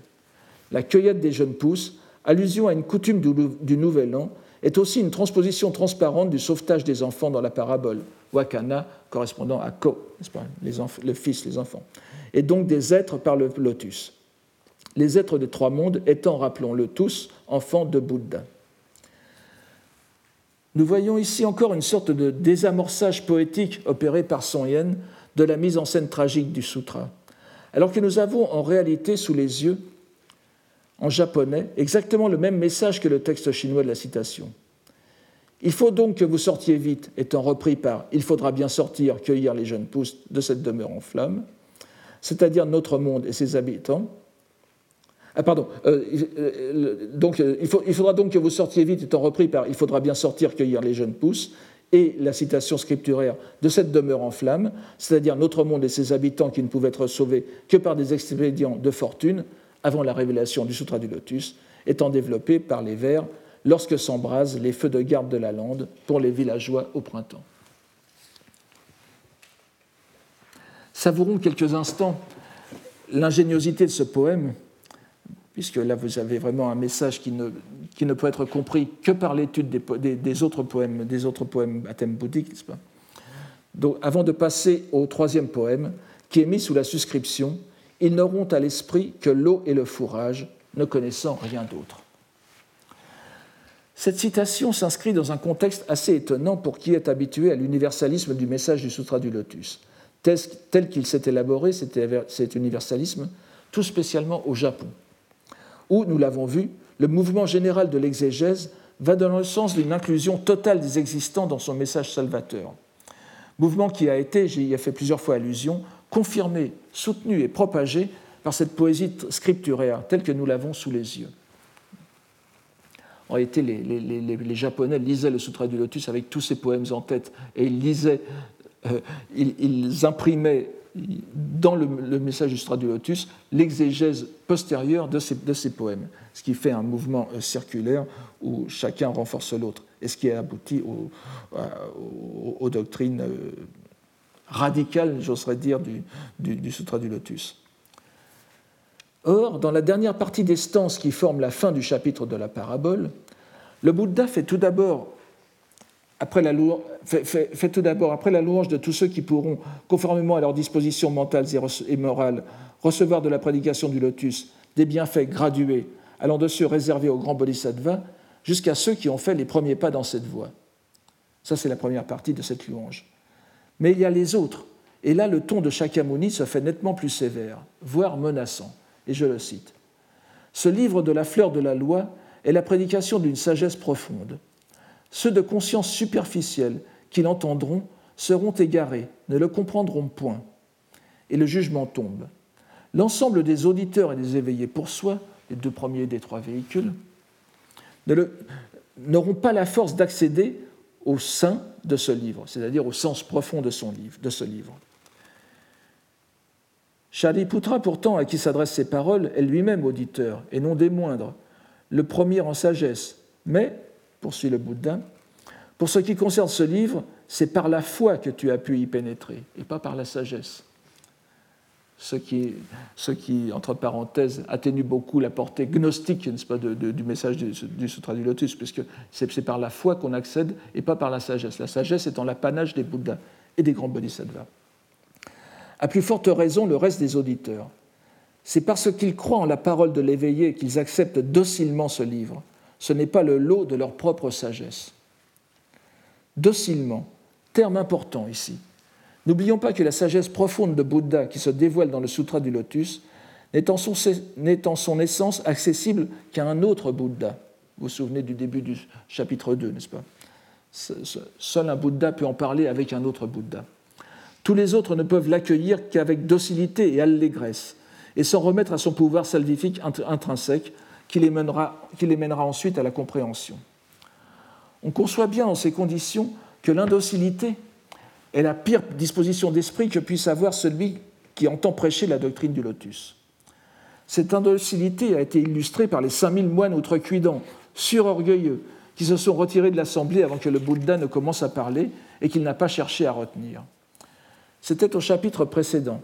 Speaker 2: La cueillette des jeunes pousses allusion à une coutume du Nouvel An, est aussi une transposition transparente du sauvetage des enfants dans la parabole, Wakana correspondant à Ko, le fils, les enfants, et donc des êtres par le lotus. Les êtres des trois mondes étant, rappelons-le tous, enfants de Bouddha. Nous voyons ici encore une sorte de désamorçage poétique opéré par Son Yen de la mise en scène tragique du sutra, alors que nous avons en réalité sous les yeux en japonais exactement le même message que le texte chinois de la citation. Il faut donc que vous sortiez vite, étant repris par Il faudra bien sortir, cueillir les jeunes pousses de cette demeure en flammes, c'est-à-dire notre monde et ses habitants. Ah, pardon. Euh, euh, euh, il, faudra donc que vous sortiez vite, étant repris par Il faudra bien sortir, cueillir les jeunes pousses, et la citation scripturaire de cette demeure en flammes, c'est-à-dire notre monde et ses habitants qui ne pouvaient être sauvés que par des expédients de fortune, avant la révélation du Sutra du Lotus, étant développé par les vers lorsque s'embrasent les feux de garde de la lande pour les villageois au printemps. Savourons quelques instants l'ingéniosité de ce poème, puisque là vous avez vraiment un message qui ne, qui ne peut être compris que par l'étude des, autres poèmes, des autres poèmes à thème bouddhique, n'est-ce pas? Donc, avant de passer au troisième poème, qui est mis sous la suscription ils n'auront à l'esprit que l'eau et le fourrage, ne connaissant rien d'autre. Cette citation s'inscrit dans un contexte assez étonnant pour qui est habitué à l'universalisme du message du Sutra du Lotus. Tel qu'il s'est élaboré, cet universalisme, tout spécialement au Japon, où, nous l'avons vu, le mouvement général de l'exégèse va dans le sens d'une inclusion totale des existants dans son message salvateur. Mouvement qui a été, j'y ai fait plusieurs fois allusion, confirmé, soutenu et propagé par cette poésie scripturaire telle que nous l'avons sous les yeux. En réalité, les, Japonais lisaient le Sutra du Lotus avec tous ces poèmes en tête et ils lisaient, euh, ils, imprimaient dans le, message du Sutra du Lotus l'exégèse postérieure de ces, poèmes, ce qui fait un mouvement euh, circulaire où chacun renforce l'autre et ce qui a abouti aux doctrines euh, radical, j'oserais dire, du, Sutra du Lotus. Or, dans la dernière partie des stances qui forment la fin du chapitre de la parabole, le Bouddha fait tout d'abord après, la fait, tout d'abord, après la louange de tous ceux qui pourront, conformément à leurs dispositions mentales et morales, recevoir de la prédication du lotus des bienfaits gradués, allant de ceux réservés aux grands bodhisattvas jusqu'à ceux qui ont fait les premiers pas dans cette voie. Ça, c'est la première partie de cette louange. Mais il y a les autres. Et là, le ton de Shakyamuni se fait nettement plus sévère, voire menaçant. Et je le cite. Ce livre de la fleur de la loi est la prédication d'une sagesse profonde. Ceux de conscience superficielle qui l'entendront seront égarés, ne le comprendront point. Et le jugement tombe. l'ensemble des auditeurs et des éveillés pour soi, les deux premiers des trois véhicules, n'auront pas la force d'accéder au sein de ce livre, c'est-à-dire au sens profond de, son livre, de ce livre. Pourtant, à qui s'adressent ces paroles, est lui-même auditeur, et non des moindres, le premier en sagesse. Mais, poursuit le Bouddha, pour ce qui concerne ce livre, c'est par la foi que tu as pu y pénétrer, et pas par la sagesse. Ce qui, entre parenthèses, atténue beaucoup la portée gnostique du message du, du, Sutra du Lotus, puisque c'est par la foi qu'on accède et pas par la sagesse. La sagesse étant l'apanage des Bouddhas et des grands bodhisattvas à plus forte raison le reste des auditeurs. C'est parce qu'ils croient en la parole de l'éveillé qu'ils acceptent docilement ce livre. Ce n'est pas le lot de leur propre sagesse. Docilement, terme important ici. N'oublions pas que la sagesse profonde de Bouddha qui se dévoile dans le Sutra du Lotus n'est en, son essence accessible qu'à un autre Bouddha. Vous vous souvenez du début du chapitre 2, n'est-ce pas? Seul un Bouddha peut en parler avec un autre Bouddha. Tous les autres ne peuvent l'accueillir qu'avec docilité et allégresse, et sans remettre à son pouvoir salvifique intrinsèque qui les, mènera, ensuite à la compréhension. On conçoit bien dans ces conditions que l'indocilité est la pire disposition d'esprit que puisse avoir celui qui entend prêcher la doctrine du lotus. Cette indocilité a été illustrée par les 5000 moines outrecuidants, surorgueilleux, qui se sont retirés de l'assemblée avant que le Bouddha ne commence à parler et qu'il n'a pas cherché à retenir. C'était au chapitre précédent,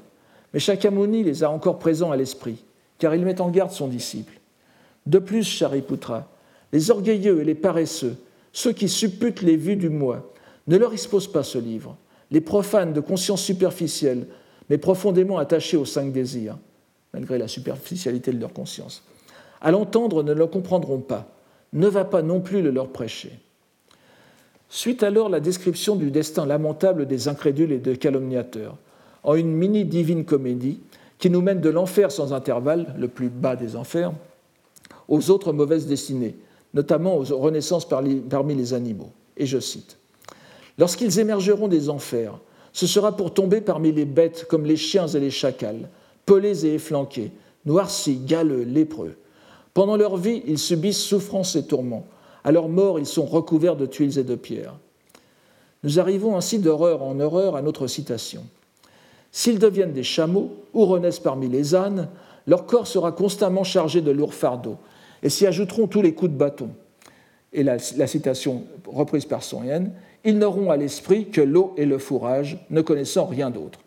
Speaker 2: mais Shakyamuni les a encore présents à l'esprit, car il met en garde son disciple. De plus, Shariputra, les orgueilleux et les paresseux, ceux qui supputent les vues du moi, ne leur exposent pas ce livre. Les profanes de conscience superficielle, mais profondément attachés aux cinq désirs, malgré la superficialité de leur conscience. À l'entendre, ne le comprendront pas. Ne va pas non plus le leur prêcher. Suite alors la description du destin lamentable des incrédules et des calomniateurs, en une mini-divine comédie qui nous mène de l'enfer sans intervalle, le plus bas des enfers, aux autres mauvaises destinées, notamment aux renaissances parmi les animaux. Et je cite Lorsqu'ils émergeront des enfers, ce sera pour tomber parmi les bêtes comme les chiens et les chacals, pelés et efflanqués, noircis, galeux, lépreux. Pendant leur vie, ils subissent souffrances et tourments à leur mort, ils sont recouverts de tuiles et de pierres. Nous arrivons ainsi d'horreur en horreur à notre citation. S'ils deviennent des chameaux ou renaissent parmi les ânes, leur corps sera constamment chargé de lourds fardeaux, et s'y ajouteront tous les coups de bâton. Et la, citation reprise par Son Yen, ils n'auront à l'esprit que l'eau et le fourrage, ne connaissant rien d'autre.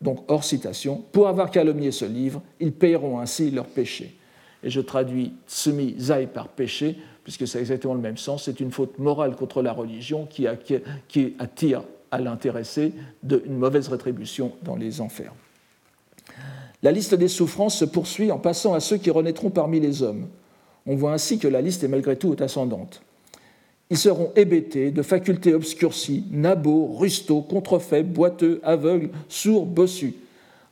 Speaker 2: Donc, hors citation, pour avoir calomnié ce livre, ils payeront ainsi leurs péchés et je traduis semi zai par péché, puisque c'est exactement le même sens, c'est une faute morale contre la religion qui, attire à l'intéressé une mauvaise rétribution dans les enfers. La liste des souffrances se poursuit en passant à ceux qui renaîtront parmi les hommes. On voit ainsi que la liste est malgré tout ascendante. Ils seront hébétés, de facultés obscurcies, nabots, rustaux, contrefaits, boiteux, aveugles, sourds, bossus.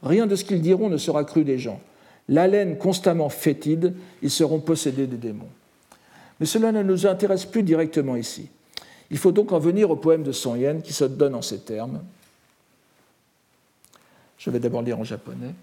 Speaker 2: Rien de ce qu'ils diront ne sera cru des gens l'haleine constamment fétide, ils seront possédés des démons. Mais cela ne nous intéresse plus directement ici. Il faut donc en venir au poème de Son Yen qui se donne en ces termes. Je vais d'abord lire en japonais.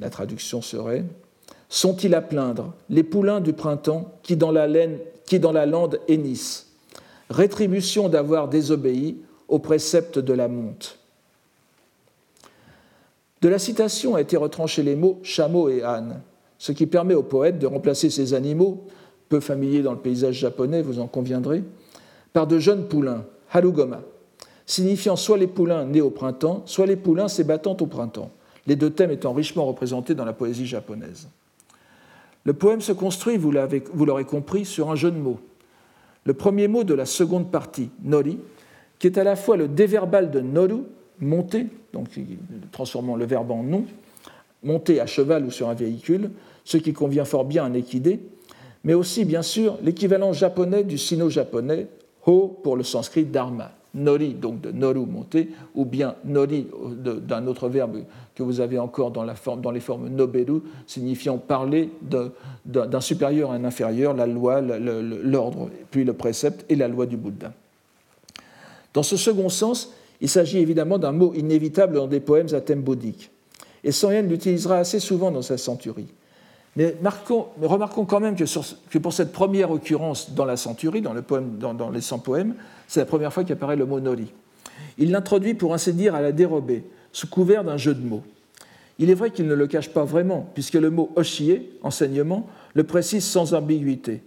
Speaker 2: La traduction serait Sont-ils à plaindre les poulains du printemps qui dans la, laine, qui dans la lande hennissent? Rétribution d'avoir désobéi aux préceptes de la monte. De la citation a été retranché les mots chameau et âne, ce qui permet au poète de remplacer ces animaux, peu familiers dans le paysage japonais, vous en conviendrez, par de jeunes poulains, harugoma, signifiant soit les poulains nés au printemps, soit les poulains s'ébattant au printemps les deux thèmes étant richement représentés dans la poésie japonaise. Le poème se construit, vous l'aurez compris, sur un jeu de mots. Le premier mot de la seconde partie, nori, qui est à la fois le déverbal de noru, monter, donc transformant le verbe en nom, monter à cheval ou sur un véhicule, ce qui convient fort bien à un équidé, mais aussi, bien sûr, l'équivalent japonais du sino-japonais, ho pour le sanskrit dharma, nori, donc de noru monter, ou bien nori d'un autre verbe que vous avez encore dans, la forme, dans les formes noberu, signifiant parler d'un supérieur à un inférieur, la loi, l'ordre, puis le précepte et la loi du Bouddha. Dans ce second sens, il s'agit évidemment d'un mot inévitable dans des poèmes à thème bouddhique. Et Yen l'utilisera assez souvent dans sa centurie. Mais remarquons quand même que, pour cette première occurrence dans la centurie, dans, dans, les 100 poèmes, c'est la première fois qu'apparaît le mot nori. Il l'introduit pour ainsi dire à la dérobée, sous couvert d'un jeu de mots. Il est vrai qu'il ne le cache pas vraiment, puisque le mot oshie, enseignement, le précise sans ambiguïté.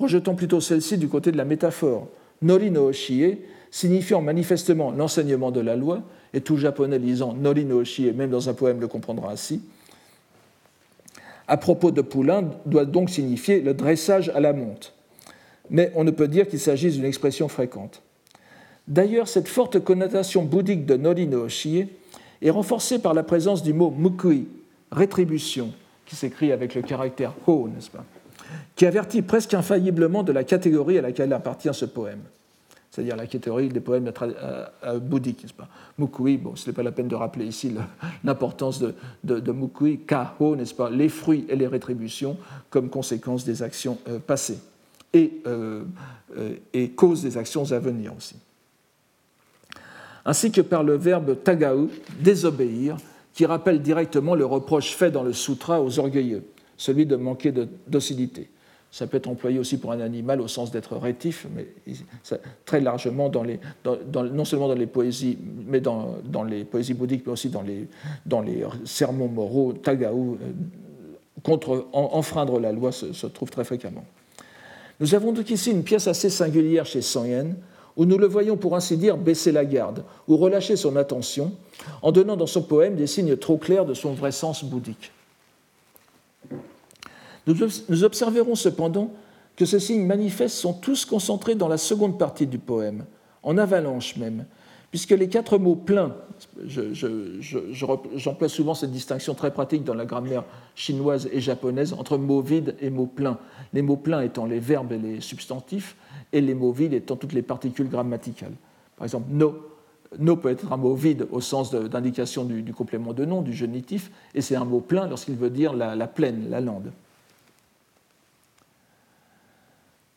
Speaker 2: Rejetons plutôt celle-ci du côté de la métaphore. Nori no oshie, signifiant manifestement l'enseignement de la loi, et tout japonais lisant Nori no oshie, même dans un poème le comprendra ainsi, à propos de poulain doit donc signifier le dressage à la monte. Mais on ne peut dire qu'il s'agisse d'une expression fréquente. D'ailleurs, cette forte connotation bouddhique de Nori no Oshie est renforcée par la présence du mot mukui, rétribution, qui s'écrit avec le caractère ho, n'est-ce pas, qui avertit presque infailliblement de la catégorie à laquelle appartient ce poème c'est-à-dire la catégorie des poèmes bouddhiques, n'est-ce pas? Mukui, bon, ce n'est pas la peine de rappeler ici l'importance de, de, Mukui, Kaho, n'est-ce pas? Les fruits et les rétributions comme conséquence des actions euh, passées et, euh, euh, et cause des actions à venir aussi. Ainsi que par le verbe tagau, désobéir, qui rappelle directement le reproche fait dans le sutra aux orgueilleux, celui de manquer de docilité. Ça peut être employé aussi pour un animal au sens d'être rétif, mais très largement non seulement dans les poésies, mais dans, les poésies bouddhiques, mais aussi dans les, sermons moraux, tagaou, euh, contre enfreindre la loi se, trouve très fréquemment. Nous avons donc ici une pièce assez singulière chez Yen, où nous le voyons pour ainsi dire baisser la garde ou relâcher son attention en donnant dans son poème des signes trop clairs de son vrai sens bouddhique. Nous observerons cependant que ces signes manifestes sont tous concentrés dans la seconde partie du poème, en avalanche même, puisque les quatre mots pleins, j'emploie souvent cette distinction très pratique dans la grammaire chinoise et japonaise entre mots vides et mots pleins, les mots pleins étant les verbes et les substantifs, et les mots vides étant toutes les particules grammaticales. Par exemple, no, no peut être un mot vide au sens d'indication du, complément de nom, du genitif, et c'est un mot plein lorsqu'il veut dire la, la plaine, la lande.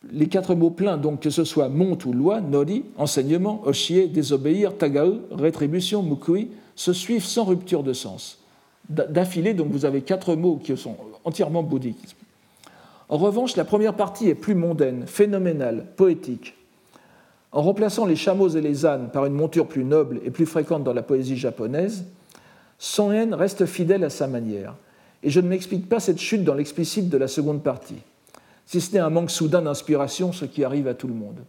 Speaker 2: Les quatre mots pleins, donc que ce soit monte ou loi, nori, enseignement, oshie, désobéir, tagau, rétribution, mukui, se suivent sans rupture de sens. D'affilée, donc vous avez quatre mots qui sont entièrement bouddhiques. En revanche, la première partie est plus mondaine, phénoménale, poétique. En remplaçant les chameaux et les ânes par une monture plus noble et plus fréquente dans la poésie japonaise, Son reste fidèle à sa manière. Et je ne m'explique pas cette chute dans l'explicite de la seconde partie si ce n'est un manque soudain d'inspiration, ce qui arrive à tout le monde.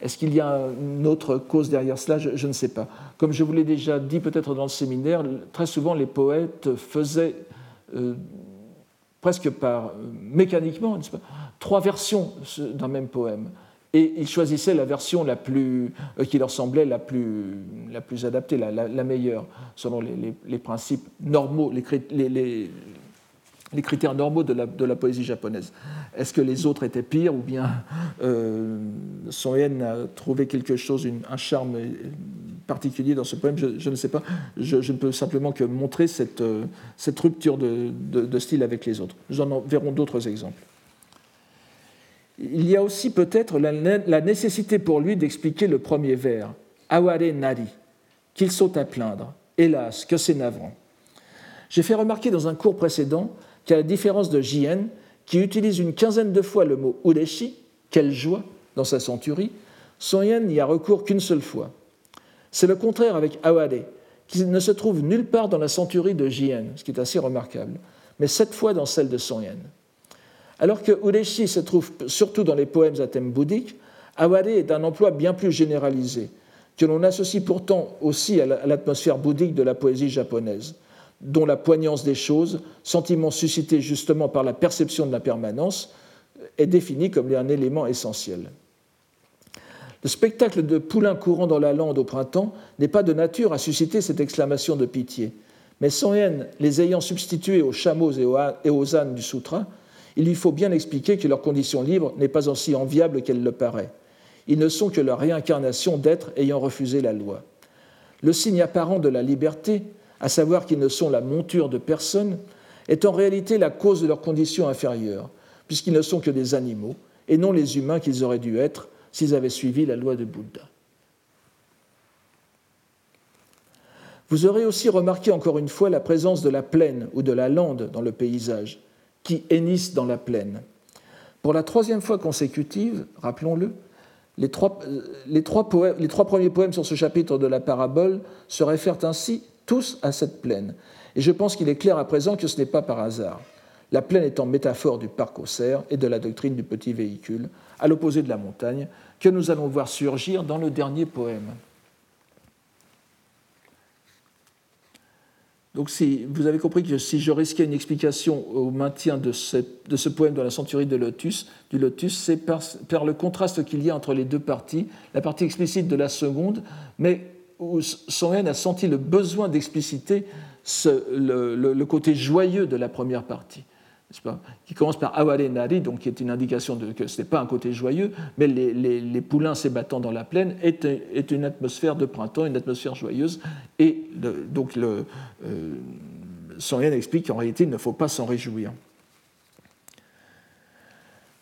Speaker 2: Est-ce qu'il y a une autre cause derrière cela? Je, ne sais pas. Comme je vous l'ai déjà dit peut-être dans le séminaire, très souvent les poètes faisaient euh, presque par euh, mécaniquement trois versions d'un même poème. Et ils choisissaient la version euh, qui leur semblait la plus, la plus adaptée, la, meilleure, selon les, principes normaux, les, les critères normaux de la, de la poésie japonaise. Est-ce que les autres étaient pires ou bien euh, Son a trouvé quelque chose, un charme particulier dans ce poème? Je, ne sais pas. Je, ne peux simplement que montrer cette, euh, cette rupture de, de, style avec les autres. Nous en verrons d'autres exemples. Il y a aussi peut-être la, la, nécessité pour lui d'expliquer le premier vers, Aware Nari, qu'il saute à plaindre. Hélas, que c'est navrant. J'ai fait remarquer dans un cours précédent qu'à la différence de Jien, qui utilise une quinzaine de fois le mot ureshi, quelle joie, dans sa centurie, Yen n'y a recours qu'une seule fois. C'est le contraire avec Aware, qui ne se trouve nulle part dans la centurie de Jien, ce qui est assez remarquable, mais sept fois dans celle de Yen. Alors que ureshi se trouve surtout dans les poèmes à thème bouddhique, Aware est un emploi bien plus généralisé, que l'on associe pourtant aussi à l'atmosphère bouddhique de la poésie japonaise dont la poignance des choses, sentiment suscité justement par la perception de la permanence, est défini comme un élément essentiel. Le spectacle de poulains courant dans la lande au printemps n'est pas de nature à susciter cette exclamation de pitié, mais sans haine, les ayant substitués aux chameaux et aux ânes du sutra, il lui faut bien expliquer que leur condition libre n'est pas aussi enviable qu'elle le paraît. ils ne sont que la réincarnation d'êtres ayant refusé la loi. Le signe apparent de la liberté, à savoir qu'ils ne sont la monture de personne, est en réalité la cause de leur condition inférieure, puisqu'ils ne sont que des animaux, et non les humains qu'ils auraient dû être s'ils avaient suivi la loi de Bouddha. Vous aurez aussi remarqué encore une fois la présence de la plaine ou de la lande dans le paysage, qui hennissent dans la plaine. Pour la troisième fois consécutive, rappelons-le, les trois, trois les trois, premiers poèmes sur ce chapitre de la parabole se réfèrent ainsi tous à cette plaine. Et je pense qu'il est clair à présent que ce n'est pas par hasard. La plaine étant métaphore du parc aux cerfs et de la doctrine du petit véhicule, à l'opposé de la montagne, que nous allons voir surgir dans le dernier poème. Donc si, vous avez compris que si je risquais une explication au maintien de ce, poème dans la centurie du lotus, c'est par, le contraste qu'il y a entre les deux parties, la partie explicite de la seconde, mais haine a senti le besoin d'expliciter le, côté joyeux de la première partie qui commence par Aware Nari, donc qui est une indication que ce n'est pas un côté joyeux, mais les, poulains s'ébattant dans la plaine est, une atmosphère de printemps, une atmosphère joyeuse. Et donc euh, explique qu'en réalité il ne faut pas s'en réjouir.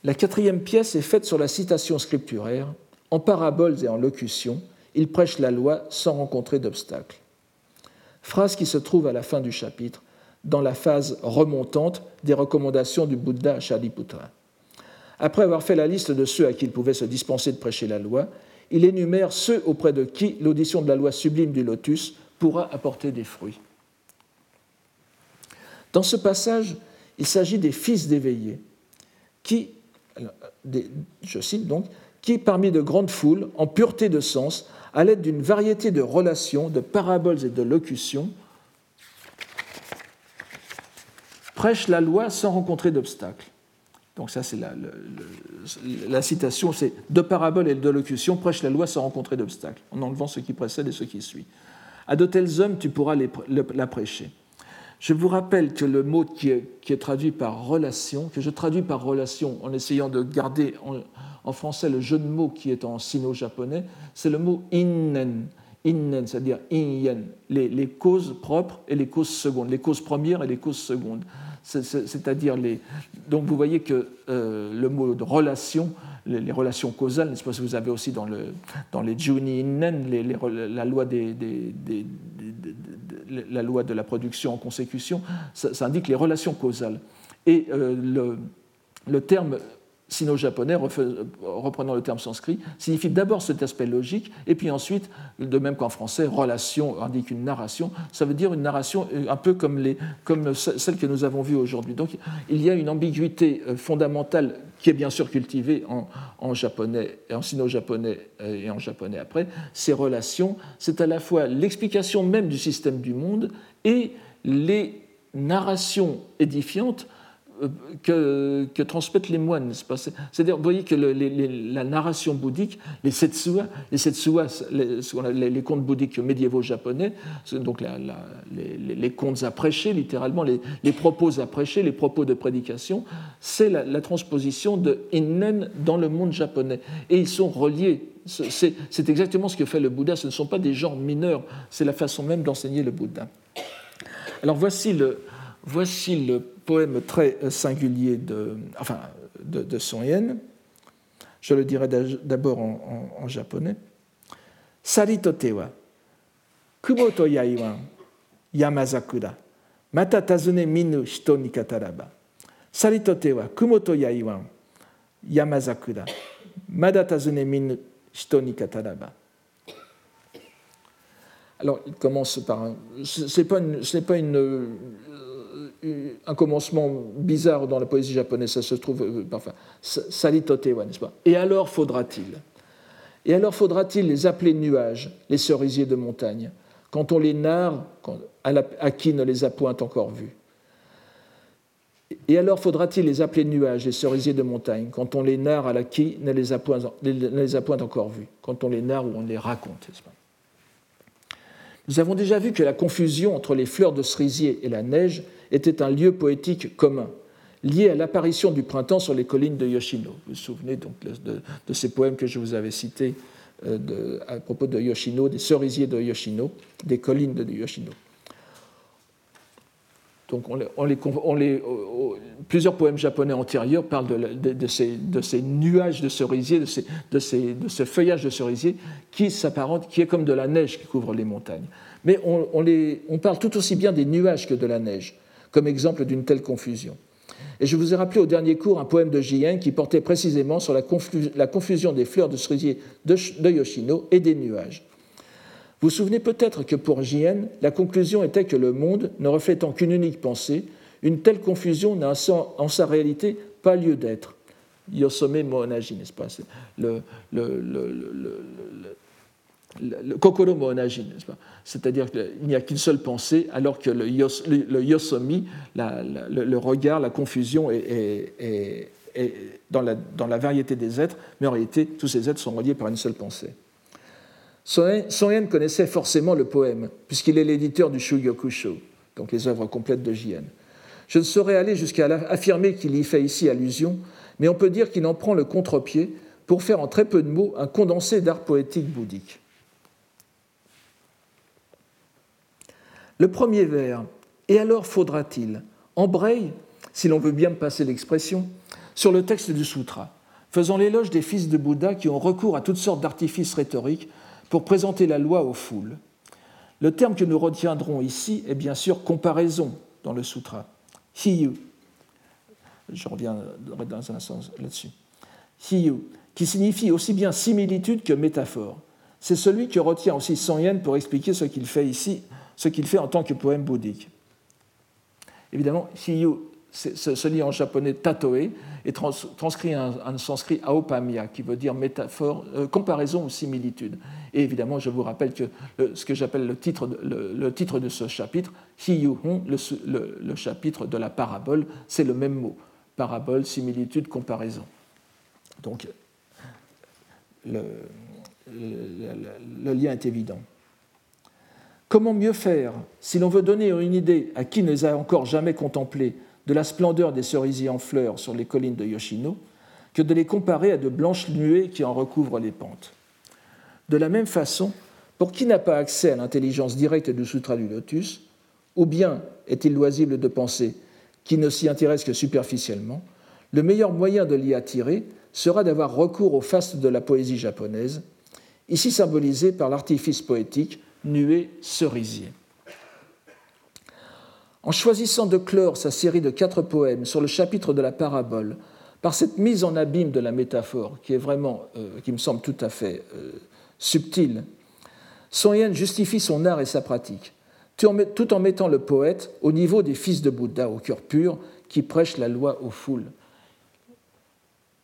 Speaker 2: La quatrième pièce est faite sur la citation scripturaire. En paraboles et en locutions, il prêche la loi sans rencontrer d'obstacles. Phrase qui se trouve à la fin du chapitre dans la phase remontante des recommandations du Bouddha à. Après avoir fait la liste de ceux à qui il pouvait se dispenser de prêcher la loi, il énumère ceux auprès de qui l'audition de la loi sublime du lotus pourra apporter des fruits. Dans ce passage, il s'agit des fils d'éveillés, qui, je cite donc, qui, parmi de grandes foules, en pureté de sens, à l'aide d'une variété de relations, de paraboles et de locutions, prêche la loi sans rencontrer d'obstacles. Donc ça, c'est la, citation, c'est de paraboles et de locutions, prêche la loi sans rencontrer d'obstacles, en enlevant ce qui précède et ce qui suit. À de tels hommes, tu pourras la prêcher. Je vous rappelle que le mot qui est, traduit par relation, que je traduis par relation en essayant de garder en, français le jeu de mots qui est en sino-japonais, c'est le mot innen innen, c'est-à-dire inyen, les, causes propres et les causes secondes, les causes premières et les causes secondes. C'est-à-dire les. Donc vous voyez que euh, le mot de relation, les, relations causales, nest pas, vous avez aussi dans, le, dans les juni innen, les, la, loi la loi de la production en consécution, ça, indique les relations causales. Et euh, le, le terme sino-japonais, reprenant le terme sanskrit, signifie d'abord cet aspect logique, et puis ensuite, de même qu'en français, relation indique une narration, ça veut dire une narration euh, un peu comme, les, comme celle que nous avons vue aujourd'hui. Donc il y a une ambiguïté euh, fondamentale qui est bien sûr cultivée en, en japonais, en sino-japonais euh, et en japonais après. Ces relations, c'est à la fois l'explication même du système du monde et les narrations édifiantes que, que, transmettent les moines. C'est-à-dire, vous voyez que la narration bouddhique, les setsuas, les, setsuas, les, les, contes bouddhiques médiévaux japonais, donc les, contes à prêcher, littéralement, les, propos à prêcher, les propos de prédication, c'est la, transposition de innen dans le monde japonais. Et ils sont reliés. C'est exactement ce que fait le Bouddha. Ce ne sont pas des genres mineurs, c'est la façon même d'enseigner le Bouddha. Alors voici le, voici le poème très singulier de, enfin, de, de Son Yen. Je le dirai d'abord en, en, en, japonais. Saritote wa kumoto yai wa yamazakura mata tazune minu hito ni kataraba. Kumoto yai wa yamazakura mada tazune minu hito ni kataraba. Alors, il commence par un. Ce n'est pas une, un commencement bizarre dans la poésie japonaise, ça se trouve euh, parfois. Salitotewa, n'est-ce pas? Et alors faudra-t-il? Et alors faudra-t-il les appeler nuages, les cerisiers de montagne, quand on les narre à, qui ne les a point encore vus? Et alors faudra-t-il les appeler nuages, les cerisiers de montagne, quand on les narre à qui ne les a point, ne les a point encore vus, quand on les narre ou on les raconte, n'est-ce pas? Nous avons déjà vu que la confusion entre les fleurs de cerisier et la neige était un lieu poétique commun. liée à l'apparition du printemps sur les collines de Yoshino. Vous vous souvenez donc de, ces poèmes que je vous avais cités euh, à propos de Yoshino, des cerisiers de Yoshino, des collines de Yoshino. Donc on les, plusieurs poèmes japonais antérieurs parlent de, ces, nuages de cerisiers, de, ce feuillage de cerisier qui s'apparente, qui est comme de la neige qui couvre les montagnes. Mais on, parle tout aussi bien des nuages que de la neige, comme exemple d'une telle confusion. Et je vous ai rappelé au dernier cours un poème de Jien qui portait précisément sur la, confusion des fleurs de cerisier de, Yoshino et des nuages. Vous vous souvenez peut-être que pour Jien, la conclusion était que le monde, ne reflétant qu'une unique pensée, une telle confusion n'a en sa réalité pas lieu d'être. Yosome Mohonaji, n'est-ce pas? Le, kokoro Mohonaji, n'est-ce pas? C'est-à-dire qu'il n'y a qu'une seule pensée, alors que le, yosomi, le, regard, la confusion est, dans, la, variété des êtres, mais en réalité, tous ces êtres sont reliés par une seule pensée. Son Yen connaissait forcément le poème, puisqu'il est l'éditeur du Shugyokusho, donc les œuvres complètes de Jien. Je ne saurais aller jusqu'à affirmer qu'il y fait ici allusion, mais on peut dire qu'il en prend le contre-pied pour faire en très peu de mots un condensé d'art poétique bouddhique. Le premier vers, et alors faudra-t-il, embraye, si l'on veut bien passer l'expression, sur le texte du sutra, faisant l'éloge des fils de Bouddha qui ont recours à toutes sortes d'artifices rhétoriques pour présenter la loi aux foules. Le terme que nous retiendrons ici est bien sûr comparaison dans le sutra. Hiyu. Je reviendrai dans un sens là-dessus. Hiyu, qui signifie aussi bien similitude que métaphore. C'est celui que retient aussi Son Yen pour expliquer ce qu'il fait ici, ce qu'il fait en tant que poème bouddhique. Évidemment, Hiyu se lit en japonais tatoe et transcrit un, sanskrit aopamia, qui veut dire métaphore, euh, comparaison ou similitude. Et évidemment, je vous rappelle que ce que j'appelle le titre, le, titre de ce chapitre, Hiyuhon, le, le chapitre de la parabole, c'est le même mot. Parabole, similitude, comparaison. Donc, le, lien est évident. Comment mieux faire si l'on veut donner une idée à qui ne les a encore jamais contemplés de la splendeur des cerisiers en fleurs sur les collines de Yoshino que de les comparer à de blanches nuées qui en recouvrent les pentes? De la même façon, pour qui n'a pas accès à l'intelligence directe du Sutra du Lotus, ou bien est-il loisible de penser qu'il ne s'y intéresse que superficiellement, le meilleur moyen de l'y attirer sera d'avoir recours au faste de la poésie japonaise, ici symbolisé par l'artifice poétique nuée cerisier. En choisissant de clore sa série de quatre poèmes sur le chapitre de la parabole, par cette mise en abîme de la métaphore, qui est vraiment, euh, qui me semble tout à fait euh, subtile, Son Yen justifie son art et sa pratique, tout en mettant le poète au niveau des fils de Bouddha au cœur pur qui prêchent la loi aux foules.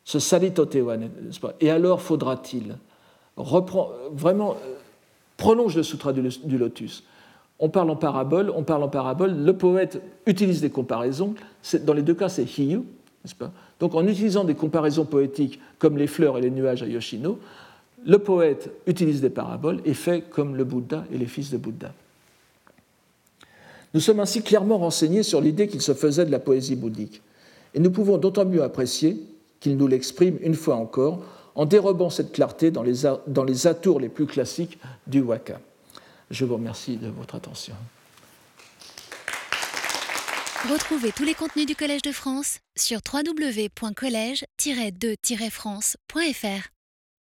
Speaker 2: Ce salitotewa, n'est-ce pas? Et alors faudra-t-il vraiment euh, prolonge le sutra du lotus. On parle en parabole, on parle en parabole, le poète utilise des comparaisons, dans les deux cas c'est hiyu, n'est-ce pas? Donc en utilisant des comparaisons poétiques comme les fleurs et les nuages à Yoshino, le poète utilise des paraboles et fait comme le Bouddha et les fils de Bouddha. Nous sommes ainsi clairement renseignés sur l'idée qu'il se faisait de la poésie bouddhique, et nous pouvons d'autant mieux apprécier qu'il nous l'exprime une fois encore en dérobant cette clarté dans les, dans les atours les plus classiques du waka. Je vous remercie de votre attention.
Speaker 1: Retrouvez tous les contenus du Collège de France sur www.colège-2-france.fr.